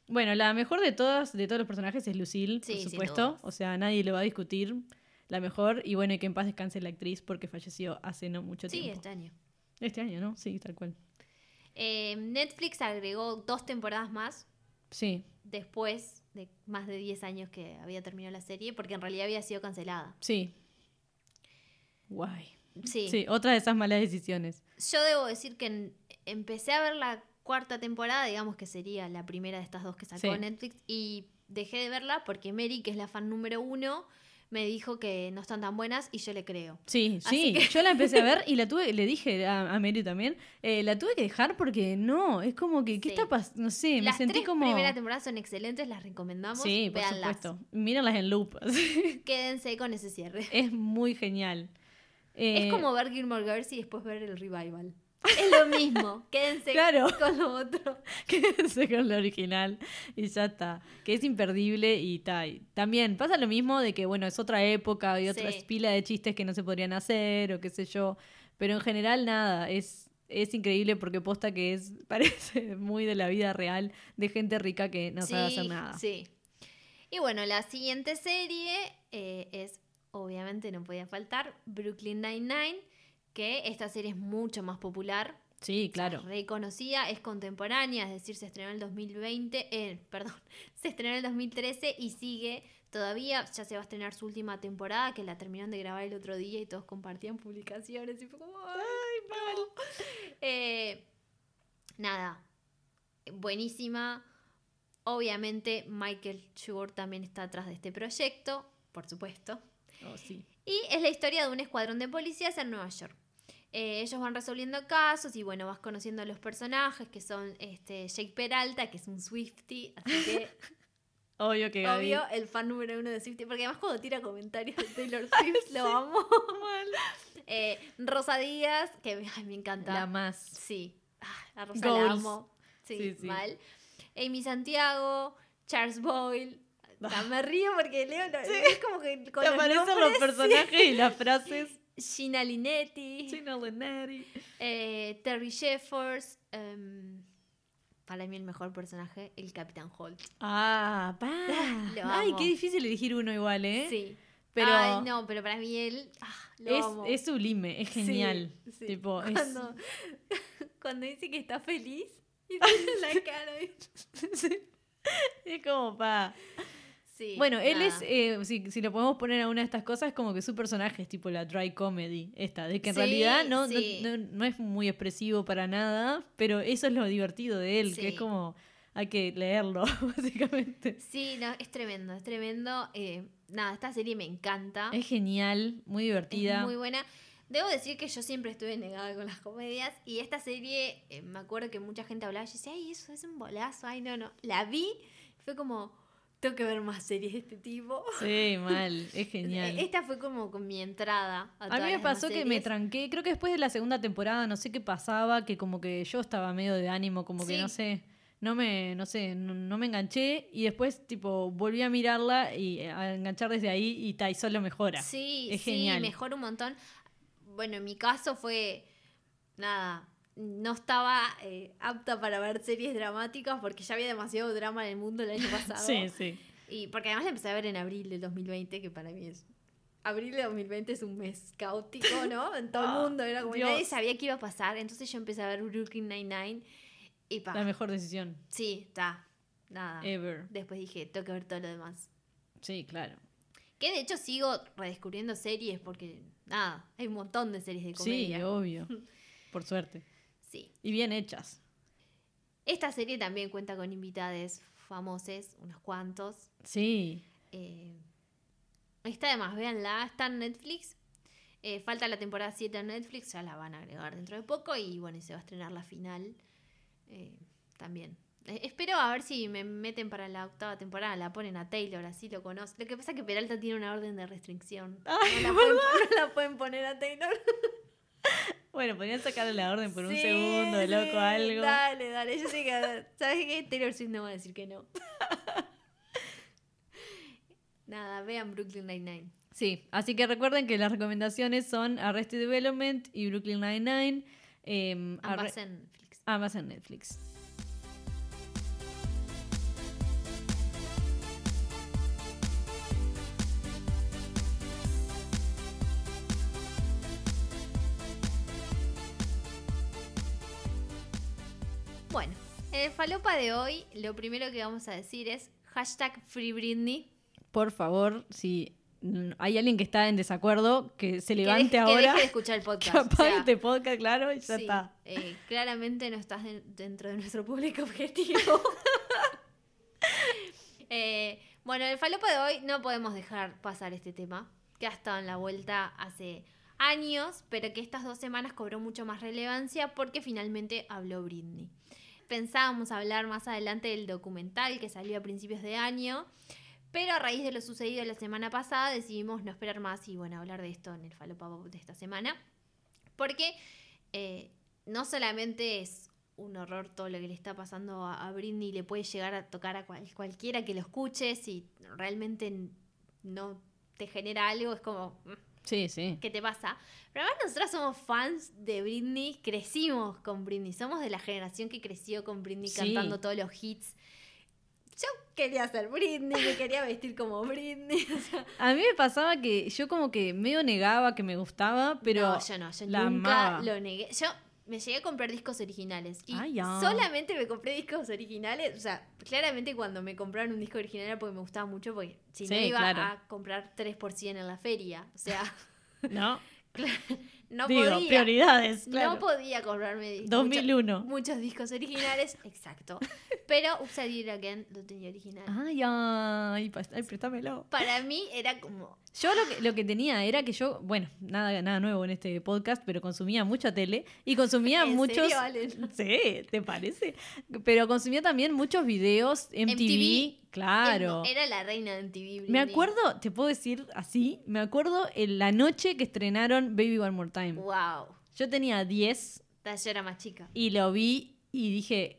Bueno, la mejor de todas, de todos los personajes, es Lucille, Sí, por supuesto. O sea, nadie lo va a discutir. La mejor, y bueno, y que en paz descanse la actriz porque falleció hace no mucho Sí, tiempo. este año. Este año, ¿no? Sí, tal cual. Eh, Netflix agregó dos temporadas más Sí, después de más de 10 años que había terminado la serie, porque en realidad había sido cancelada. sí. Guay. Sí. Sí, otra de esas malas decisiones. Yo debo decir que empecé a ver la cuarta temporada, digamos que sería la primera de estas dos que sacó Sí. Netflix, y dejé de verla porque Mary, que es la fan número uno, me dijo que no están tan buenas y yo le creo. Sí, Así sí. que- Yo la empecé a ver y la tuve, le dije a, a Mary también, eh, la tuve que dejar porque no, es como que, ¿qué Sí. está pasando? No sé, me Las sentí tres como... primeras temporadas son excelentes, las recomendamos. Sí, por véanlas. supuesto. Mírenlas en loop. Quédense con ese cierre. es muy genial. Eh, Es como ver Gilmore Girls y después ver el revival. Es lo mismo. Quédense Claro. con lo otro. Quédense con la original y ya está. Que es imperdible y tal. También pasa lo mismo de que, bueno, es otra época y otra Sí. pila de chistes que no se podrían hacer o qué sé yo. Pero en general, nada, es, es increíble porque posta que es, parece muy de la vida real de gente rica que no sabe hacer nada. Sí. Y bueno, la siguiente serie eh, es, obviamente no podía faltar, Brooklyn Nine-Nine, que esta serie es mucho más popular. Sí, claro. Reconocida, es contemporánea, es decir, se estrenó en el 2020, eh, perdón, se estrenó en el 2013 y sigue todavía, ya se va a estrenar su última temporada, que la terminaron de grabar el otro día y todos compartían publicaciones y fue como, ¡ay, mal! Eh, nada, buenísima. Obviamente Michael Schur también está atrás de este proyecto, por supuesto. Oh, sí. Y es la historia de un escuadrón de policías en Nueva York. Eh, ellos van resolviendo casos y bueno, vas conociendo a los personajes que son este, Jake Peralta, que es un Swifty, así que Obvio que Gaby. obvio el fan número uno de Swifty, porque además cuando tira comentarios de Taylor Swift lo amo. Eh, Rosa Díaz, que ay, me encanta. La más. Sí, ah, a Rosa la amo. Sí, Sí, sí. mal. Amy Santiago, Charles Boyle. O sea, me río porque leo lo- es como que con Te los aparecen nombres, los personajes y las frases. Gina Linetti, Gina Linetti. eh, Terry Jeffers. em, para mí el mejor personaje, el Capitán Holt. Ah, pa. Ay, qué difícil elegir uno igual, ¿eh? Sí. Pero Ay, no, pero para mí él ah, lo es, amo. es sublime, es Sí, genial. sí. Tipo, es- cuando, dice que está feliz y tiene la cara. de- es como pa. Sí, Bueno, él es, eh, si, si lo podemos poner a una de estas cosas, es como que su personaje es tipo la dry comedy, esta, de que en Sí, realidad no, no- sí. no, no es muy expresivo para nada, pero eso es lo divertido de él, que es como, hay que leerlo, básicamente. Sí, no, es tremendo, es tremendo. Eh, nada, esta serie me encanta. Es genial, muy divertida. Es muy buena. Debo decir que yo siempre estuve negada con las comedias y esta serie, eh, me acuerdo que mucha gente hablaba y decía, ay, eso es un bolazo, ay, no, no. La vi, fue como, tengo que ver más series de este tipo. Sí, mal, es genial. Esta fue como con mi entrada. A, A mí me pasó que me tranqué, creo que después de la segunda temporada, no sé qué pasaba, que como que yo estaba medio de ánimo, como que no sé, no me, no sé, no, no me enganché y después tipo volví a mirarla y a enganchar desde ahí y ta, y solo mejora. Sí, Es sí, genial. mejor un montón. Bueno, en mi caso fue, nada, no estaba eh, apta para ver series dramáticas porque ya había demasiado drama en el mundo el año pasado. Sí, sí. Y porque además la empecé a ver en abril del 2020, que para mí es... Abril de 2020 es un mes caótico, ¿no? En todo el mundo, era como Dios. nadie sabía qué iba a pasar. Entonces yo empecé a ver Brooklyn Nine-Nine y pa, La mejor decisión sí, está, nada. ever. Después dije, tengo que ver todo lo demás. Sí, claro. Que de hecho sigo redescubriendo series porque, nada, hay un montón de series de Sí, comedia. obvio. Por suerte. Sí. Y bien hechas. Esta serie también cuenta con invitades famosos, unos cuantos. Sí. Eh, está además, véanla, está en Netflix. Eh, falta la temporada 7 en Netflix, ya la van a agregar dentro de poco y bueno, y se va a estrenar la final eh, también. Eh, espero a ver si me meten para la octava temporada, la ponen a Taylor, así lo conozco. Lo que pasa es que Peralta tiene una orden de restricción. Ay, no, la pueden, no la pueden poner a Taylor. Bueno, podrían sacarle la orden por un segundo, sí, loco, algo. Dale, dale. Yo sé que. ¿Sabes qué? Taylor Swift no va a decir que no. Nada, vean Brooklyn Nine-Nine. Sí, así que recuerden que las recomendaciones son Arrested Development y Brooklyn Nine-Nine. Ambas en Netflix. ambas en Netflix. El falopa de hoy, lo primero que vamos a decir es hashtag Free Britney. Por favor, si hay alguien que está en desacuerdo, que se Que levante que ahora. deje de escuchar el Que podcast. o sea, este podcast, claro, y ya sí, está. eh, claramente no estás de- dentro de nuestro público objetivo. Eh, bueno, el falopa de hoy no podemos dejar pasar este tema, que ha estado en la vuelta hace años, pero que estas dos semanas cobró mucho más relevancia porque finalmente habló Britney. Pensábamos hablar más adelante del documental que salió a principios de año, pero a raíz de lo sucedido la semana pasada decidimos no esperar más y bueno, hablar de esto en el falopa de esta semana. Porque eh, no solamente es un horror todo lo que le está pasando a, a Britney, le puede llegar a tocar a cual- cualquiera que lo escuche, si realmente no te genera algo, es como, mm, Sí, sí. ¿qué te pasa? Pero además nosotras somos fans de Britney, crecimos con Britney, somos de la generación que creció con Britney Sí. cantando todos los hits. Yo quería ser Britney, me quería vestir como Britney. o sea, A mí me pasaba que yo como que medio negaba que me gustaba, pero no, yo no, yo la nunca amaba. lo negué. Yo me llegué a comprar discos originales y Ah, solamente me compré discos originales. O sea, claramente cuando me compraron un disco original era porque me gustaba mucho, porque si no iba claro. a comprar 3 por 100 en la feria. O sea, ¿no? no Digo, podía. prioridades, claro. No podía comprarme di- 2001. mucho- muchos discos originales, exacto. Pero Upside It Again lo tenía original. Ay, ay, ay, préstamelo. Para mí era como. Yo lo que, lo que tenía era que yo, bueno, nada, nada nuevo en este podcast, pero consumía mucha tele y consumía ¿En muchos. serio, Valen? Sí, ¿te parece? Pero consumía también muchos videos MTV, MTV, claro. Era la reina de MTV. Me acuerdo, te puedo decir así, me acuerdo en la noche que estrenaron Baby One More Time. Wow. Yo tenía 10 Yo era más chica. y lo vi y dije,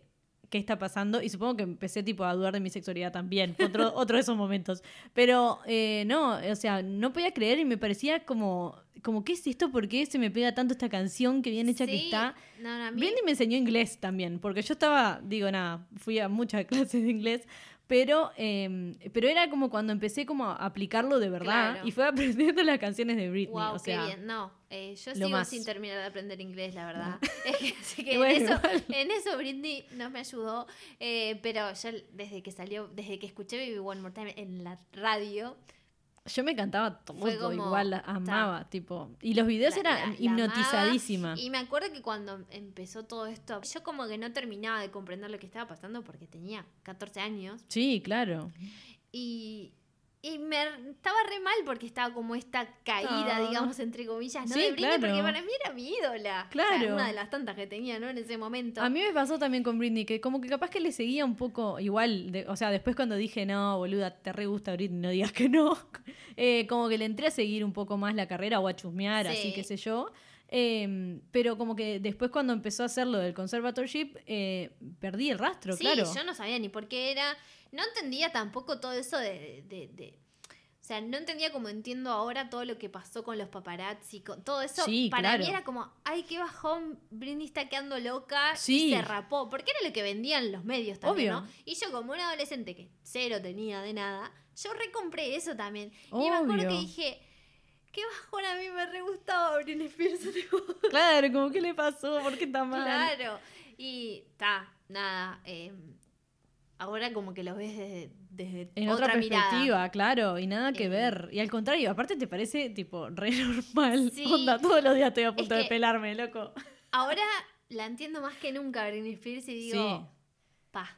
¿qué está pasando? Y supongo que empecé tipo a dudar de mi sexualidad también, otro, otro de esos momentos. Pero eh, no, o sea, no podía creer y me parecía como, como, ¿qué es esto? ¿Por qué se me pega tanto esta canción que bien hecha que está? No, no, mí- me enseñó inglés también, porque yo estaba, digo, nada, fui a muchas clases de inglés, pero, eh, pero era como cuando empecé como a aplicarlo de verdad Claro. y fue aprendiendo las canciones de Britney. Wow, o sea, qué bien. No, eh, yo sigo más. sin terminar de aprender inglés, la verdad. Así que bueno, en, eso, igual. en eso Britney no me ayudó. eh, pero ya desde que salió, desde que escuché Baby One More Time en la radio, Yo me cantaba todo Fue como, igual, ta. amaba, tipo. Y los videos la- eran la- hipnotizadísima. Y me acuerdo que cuando empezó todo esto, yo como que no terminaba de comprender lo que estaba pasando porque tenía 14 años. Sí, claro. Y, y me estaba re mal porque estaba como esta caída, Ah. digamos, entre comillas, ¿no? Sí, de Britney, claro. porque para mí era mi ídola. Claro. O sea, una de las tantas que tenía, ¿no? En ese momento. A mí me pasó también con Britney, que como que capaz que le seguía un poco igual, de- o sea, después cuando dije, no, boluda, te re gusta Britney, no digas que no, eh, como que le entré a seguir un poco más la carrera o a chusmear, así Sí. qué sé yo. Eh, pero como que después cuando empezó a hacer lo del conservatorship, eh, perdí el rastro, sí, claro. yo no sabía ni por qué era. No entendía tampoco todo eso de, de- de- O sea, no entendía como entiendo ahora todo lo que pasó con los paparazzi, con todo eso. Sí, para claro. mí era como, ay, qué bajón, Britney está quedando loca Sí. y se rapó. Porque era lo que vendían los medios también, Obvio. ¿no? Y yo como una adolescente que cero tenía de nada, yo recompré eso también. Y me acuerdo que dije, qué bajón a mí me re gustaba Britney Spears. Claro, como que le pasó, ¿por qué está mal? Claro. Y está, nada. eh, ahora como que lo ves desde, desde En otra, otra, perspectiva, mirada. claro, y nada que Eh. ver. Y al contrario, aparte te parece tipo re normal. Sí. Onda, todos los días estoy a punto de pelarme, loco. Ahora la entiendo más que nunca Britney Spears y digo, Sí. pa.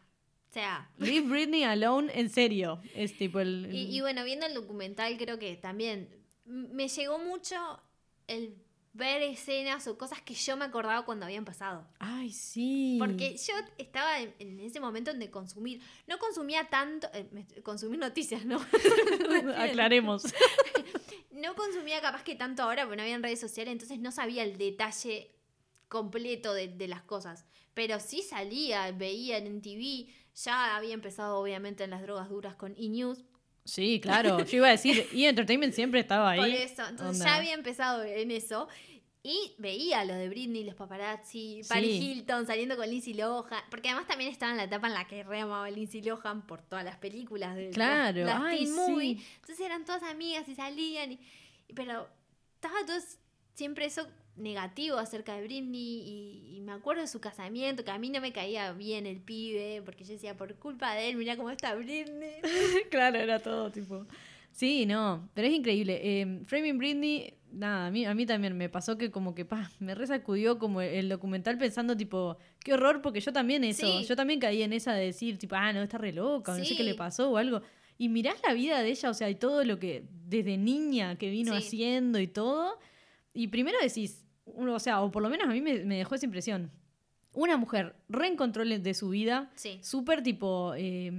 O sea, Leave Britney alone, en serio. Es tipo el. y, y bueno, viendo el documental creo que también me llegó mucho el ver escenas o cosas que yo me acordaba cuando habían pasado. Ay, sí. Porque yo estaba en, en ese momento de consumir, no consumía tanto, eh, consumir noticias, ¿no? Aclaremos. no consumía capaz que tanto ahora porque no había redes sociales, entonces no sabía el detalle completo de, de las cosas. Pero sí salía, veía en TV, ya había empezado obviamente en las drogas duras con E-News. Sí, claro. Yo iba a decir, y Entertainment siempre estaba ahí. Por eso, entonces Onda. ya había empezado en eso. Y veía lo de Britney, los paparazzi, Sí. Paris Hilton saliendo con Lindsay Lohan. Porque además también estaba en la etapa en la que re amaba Lindsay Lohan por todas las películas de Claro, las, las ay, teen movie. sí. Entonces eran todas amigas y salían. y- pero estaba todo siempre eso negativo acerca de Britney. Y, y me acuerdo de su casamiento, que a mí no me caía bien el pibe. Porque yo decía, por culpa de él, mira cómo está Britney. claro, era todo tipo. Sí, no, pero es increíble. Eh, Framing Britney, nada, a mí, a mí también me pasó que como que pa, me resacudió como el documental pensando tipo, qué horror, porque yo también eso, Sí. yo también caí en esa de decir tipo, ah, no, está re loca, o no sé qué Sí. le pasó o algo. Y mirás la vida de ella, o sea, y todo lo que desde niña que vino Sí. haciendo y todo. Y primero decís, o sea, o por lo menos a mí me, me dejó esa impresión. Una mujer re en control de su vida, Sí. súper tipo, eh,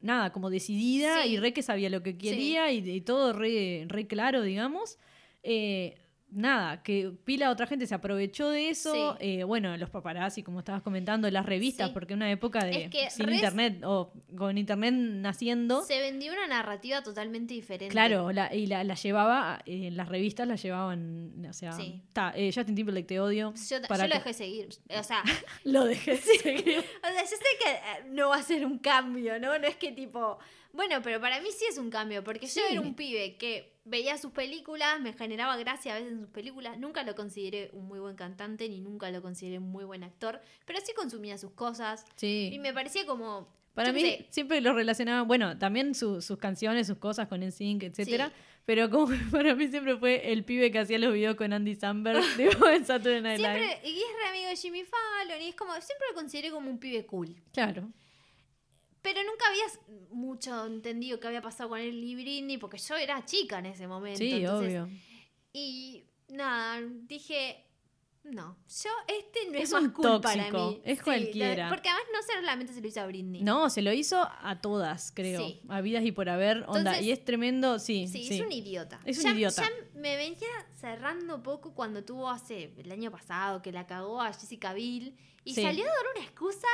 nada, como decidida Sí. y re que sabía lo que quería y, y todo re, re claro, digamos. Eh, nada, que pila otra gente se aprovechó de eso. Sí. Eh, bueno, los paparazzi, como estabas comentando, las revistas, Sí. porque una época de Es que sin res- internet o con internet naciendo. Se vendió una narrativa totalmente diferente. Claro, la, y la, la llevaba, eh, las revistas la llevaban, o sea, Sí. ta, eh, Justin Timberlake te odio. Yo, para yo lo que- dejé seguir. O sea, Lo dejé seguir. o sea, yo sé que eh, no va a ser un cambio, ¿no? No es que tipo. Bueno, pero para mí sí es un cambio, porque yo era un pibe que veía sus películas, me generaba gracia a veces en sus películas. Nunca lo consideré un muy buen cantante, ni nunca lo consideré un muy buen actor, pero sí consumía sus cosas. Sí. Y me parecía como. Para mí sé. siempre lo relacionaba, bueno, también su- sus canciones, sus cosas con NSYNC, etcétera, pero como que para mí siempre fue el pibe que hacía los videos con Andy Samberg en Saturday Night Live. Siempre, y es re amigo de Jimmy Fallon, y es como, siempre lo consideré como un pibe cool. Claro. Pero nunca habías mucho entendido qué había pasado con él y Britney, porque yo era chica en ese momento. Sí, entonces- obvio. Y nada, dije, no, yo este no es, Es más un cool para tóxico, mí. es Sí, cualquiera. porque además no solamente se lo hizo a Britney. No, se lo hizo a todas, creo. Sí. A vidas y por haber. Onda. Entonces- y es tremendo, sí. Sí, Sí, es un idiota. Es un Ya- idiota. Ya me venía cerrando poco cuando tuvo hace el año pasado que la cagó a Jessica Biel y salió a dar una excusa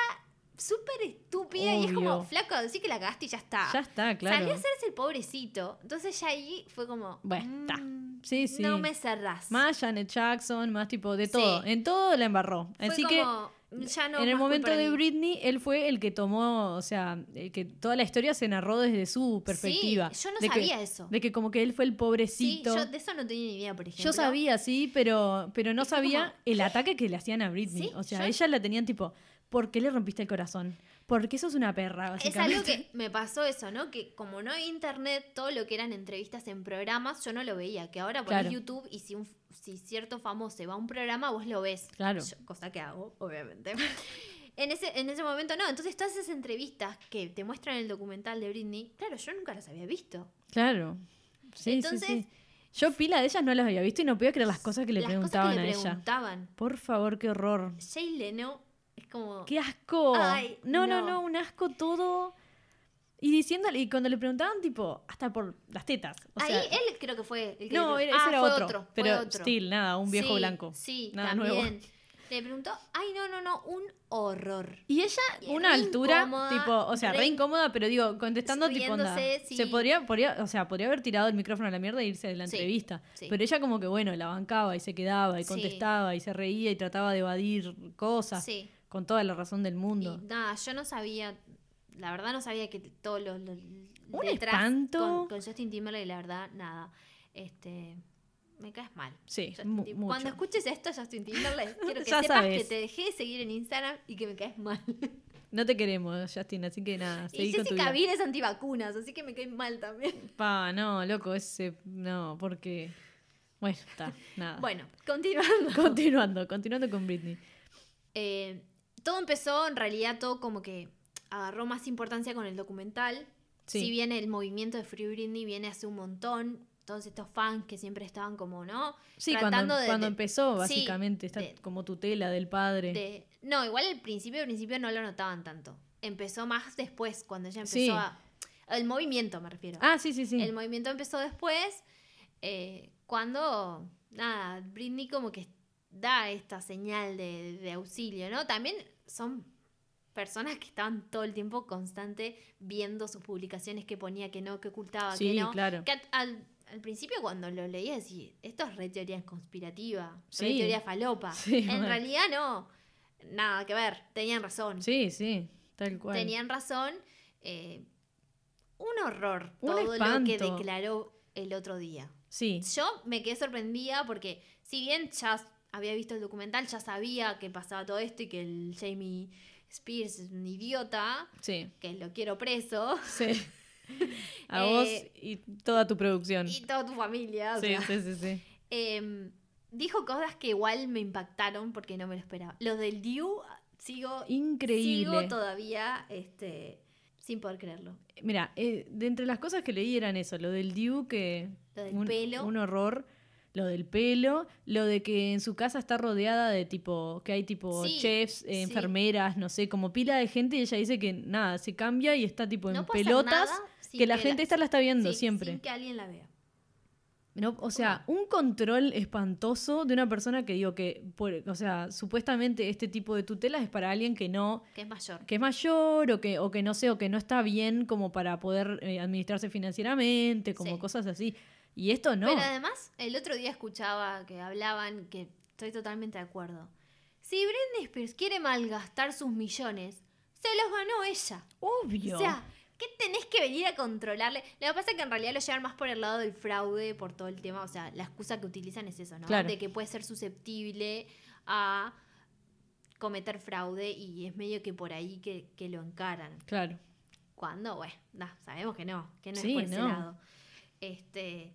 súper estúpida y es como, flaco, decir que la cagaste y ya está. Ya está, claro. Salió a hacerse el pobrecito. Entonces ya ahí fue como, Bueno, está. mm, Sí, sí. no me cerrás. Más Janet Jackson, más tipo de Sí. todo. En todo la embarró. Fue Así como, ya no que en el momento de mí. Britney, él fue el que tomó, o sea, el que toda la historia se narró desde su perspectiva. yo no de que- sabía eso. De que como que él fue el Sí, pobrecito. yo de eso no tenía ni idea, por ejemplo. Yo sabía, sí, pero, pero no sabía como, el ataque que le hacían a Britney. Sí, o sea, yo- ella la tenían tipo, ¿por qué le rompiste el corazón? Porque sos una perra, Es algo que me pasó eso, ¿no? Que como no hay internet, todo lo que eran entrevistas en programas, yo no lo veía. Que ahora pones Claro. YouTube y si, un, si cierto famoso va a un programa, vos lo ves. Claro. Yo- cosa que hago, obviamente. en, ese, en ese momento no. Entonces todas esas entrevistas que te muestran el documental de Britney, claro, yo nunca las había visto. Claro. Sí, Entonces- sí, sí. Yo pila de ellas no las había visto y no podía creer las cosas que le Las preguntaban cosas que le a ella. preguntaban. Por favor, qué horror. Jay Leno es como... ¡Qué asco! Ay, no, no, no. no, un asco todo. Y diciéndole, y cuando le preguntaban, tipo, hasta por las tetas. O Ahí sea, él creo que fue el que no, le ese Ah, era fue otro. fue Pero, otro. still, nada, un viejo Sí, blanco. Sí, Nada también. nuevo. Le preguntó, ay, no, no, no, un horror. Y ella, Y una re altura, incómoda, tipo, o sea, re, re- incómoda, pero digo, contestando tipo onda. sí. Se podría, podría, o sea, podría haber tirado el micrófono a la mierda e irse de la Sí, entrevista. sí. Pero ella como que, bueno, la bancaba y se quedaba y contestaba y se reía y trataba de evadir cosas Sí. Con toda la razón del Y mundo. nada, yo no sabía, la verdad no sabía que todos los, los Un detrás espanto. Con, con Justin Timberlake, la verdad, nada. Este, me caes mal. Sí, Justin mucho. Cuando escuches esto, Justin Timberlake, quiero que sepas sabes. que te dejé de seguir en Instagram y que me caes mal. No te queremos, Justin, así que nada, y Jessica. Biel es antivacunas, así que me caes mal también. Pa, no, loco, ese, no, porque... Bueno, está, nada. Bueno, continuando. Continuando, continuando con Britney. Eh, todo empezó, en realidad, todo como que agarró más importancia con el documental. Sí. Si bien el movimiento de Free Britney viene hace un montón, todos estos fans que siempre estaban como, ¿no? Sí, Tratando cuando, de- cuando de- empezó, sí, básicamente, está de- como tutela del padre. De- no, igual al principio, al principio no lo notaban tanto. Empezó más después, cuando ella empezó Sí. a... El movimiento, me refiero. Ah, sí, sí, sí. El movimiento empezó después, eh, cuando, nada, Britney como que da esta señal de, de auxilio, ¿no? También son personas que estaban todo el tiempo constante viendo sus publicaciones que ponía que no, que ocultaba, Sí, que no. claro. Que al, al principio cuando lo leía decía, esto es re teoría conspirativa, Sí. re teoría falopa. Sí, en bueno. realidad no, nada que ver, tenían razón. Sí, sí, tal cual. Tenían razón. eh, un horror Un todo lo que declaró el otro día. Sí, Yo me quedé sorprendida porque si bien ya había visto el documental, ya sabía que pasaba todo esto y que el Jamie Spears es un idiota, sí, que lo quiero preso, sí. A Eh, vos y toda tu producción. y toda tu familia. o Sí, sea, sí, sí, sí. em, dijo cosas que igual me impactaron porque no me lo esperaba. Los del Dew, sigo, Increíble. sigo todavía este, sin poder creerlo. Mira, eh, de entre las cosas que leí eran eso, lo del Dew, que Lo del un, pelo. un horror, lo del pelo, lo de que en su casa está rodeada de tipo, que hay tipo Sí, chefs, eh, sí. enfermeras, no sé, como pila de gente y ella dice que nada, se cambia y está tipo en pelotas, que la gente esta la está viendo sí, siempre. Sin que alguien la vea. No, o sea, un control espantoso de una persona que digo que, por- o sea, supuestamente este tipo de tutelas es para alguien que no, Que es mayor. que es mayor o que, o que no sé, o que no está bien como para poder eh, administrarse financieramente, como cosas así. Y esto no. Pero además, el otro día escuchaba que hablaban, que estoy totalmente de acuerdo. Si Britney Spears quiere malgastar sus millones, se los ganó ella. Obvio. O sea, ¿qué tenés que venir a controlarle? Lo que pasa es que en realidad lo llevan más por el lado del fraude, por todo el tema. O sea, la excusa que utilizan es eso, ¿no? Claro. De que puede ser susceptible a cometer fraude y es medio que por ahí que, que lo encaran. claro. Cuando, bueno, no, sabemos que no, que no Sí, es por ese no. lado. Este,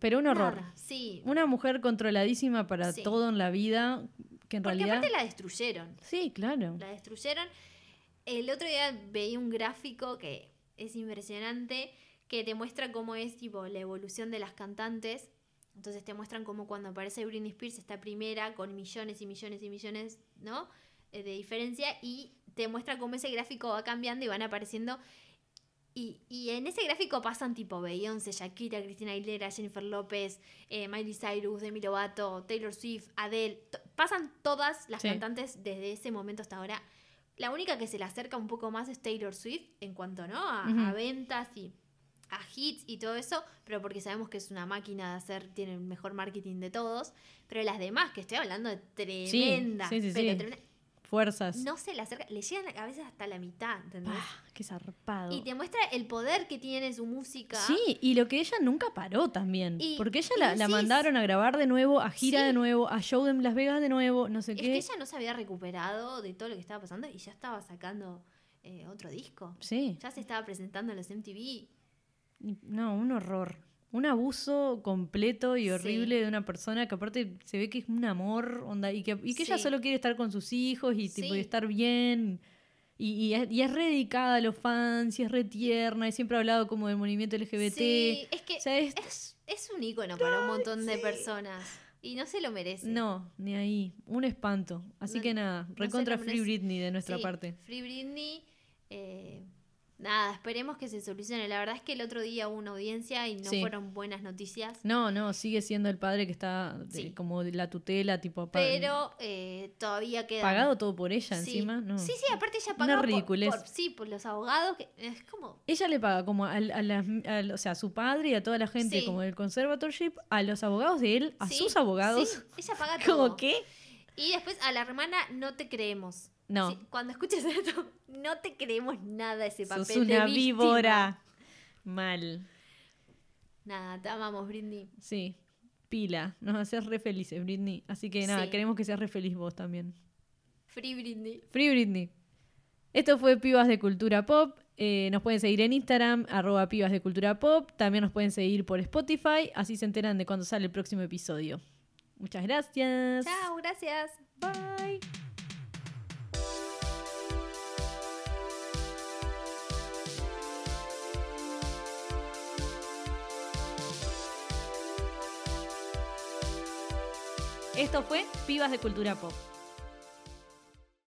Pero un horror. nada, sí. Una mujer controladísima para Sí. todo en la vida, que en Porque realidad... aparte la destruyeron. Sí, claro. La destruyeron. El otro día veía un gráfico que es impresionante, que te muestra cómo es tipo la evolución de las cantantes. Entonces te muestran cómo cuando aparece Britney Spears está primera con millones y millones y millones, ¿no? Eh, De diferencia y te muestra cómo ese gráfico va cambiando y van apareciendo y, y en ese gráfico pasan tipo Beyoncé, Shakira, Cristina Aguilera, Jennifer López, eh, Miley Cyrus, Demi Lovato, Taylor Swift, Adele. pasan todas las Sí. cantantes desde ese momento hasta ahora. La única que se le acerca un poco más es Taylor Swift en cuanto ¿no? a, ventas y a hits y todo eso, pero porque sabemos que es una máquina de hacer, tiene el mejor marketing de todos. Pero las demás, que estoy hablando de sí, sí, pero tremenda- Fuerzas. no se le acerca, le llegan a veces hasta la mitad, ¿entendés? Pah, qué zarpado. Y te muestra el poder que tiene su música. Sí, y lo que ella nunca paró también. Y- porque ella la, mandaron a grabar de nuevo, a gira Sí. de nuevo, a show en Las Vegas de nuevo, no sé Es qué. que ella no se había recuperado de todo lo que estaba pasando y ya estaba sacando eh, otro disco. Sí, Ya se estaba presentando en los MTV. no, un horror. Un abuso completo y Sí. horrible de una persona que aparte se ve que es un amor, onda, y que, y que ella solo quiere estar con sus hijos y, tipo, y estar bien. Y, y es, y es re dedicada a los fans, y es re tierna, y siempre ha hablado como del movimiento LGBT. Sí, es que O sea, es- es, es un ícono para un montón de personas. Y no se lo merece. No, ni ahí. Un espanto. Así No- que nada, recontra lo Free. Britney de nuestra Sí, parte. Free Britney. eh, nada, esperemos que se solucione. La verdad es que el otro día hubo una audiencia y no Sí. fueron buenas noticias. No, no, sigue siendo el padre que está Sí. como de la tutela, tipo pa- Pero eh, todavía queda. pagado todo por ella Sí. encima. No. Sí, sí, aparte ella Una pagó por, ridiculez. por- sí, por los abogados. Que, es como. Ella le paga como a, las- al- o sea, a su padre y a toda la gente como del conservatorship, a los abogados de él, a sus abogados. sí, ella paga todo. ¿Como qué? Y después a la hermana no te creemos. No. Sí, cuando escuches esto, no te creemos nada ese papel. Sos una víbora. Mal. Nada, te amamos, Britney. Sí. Pila. Nos haces re felices, Britney. Así que nada, Sí. queremos que seas re feliz vos también. Free Britney. Free Britney. Esto fue Pibas de Cultura Pop. Eh, nos pueden seguir en Instagram, arroba pibas de cultura pop. También nos pueden seguir por Spotify. Así se enteran de cuando sale el próximo episodio. Muchas gracias. Chao, gracias. Bye. Esto fue Pibas de Cultura Pop.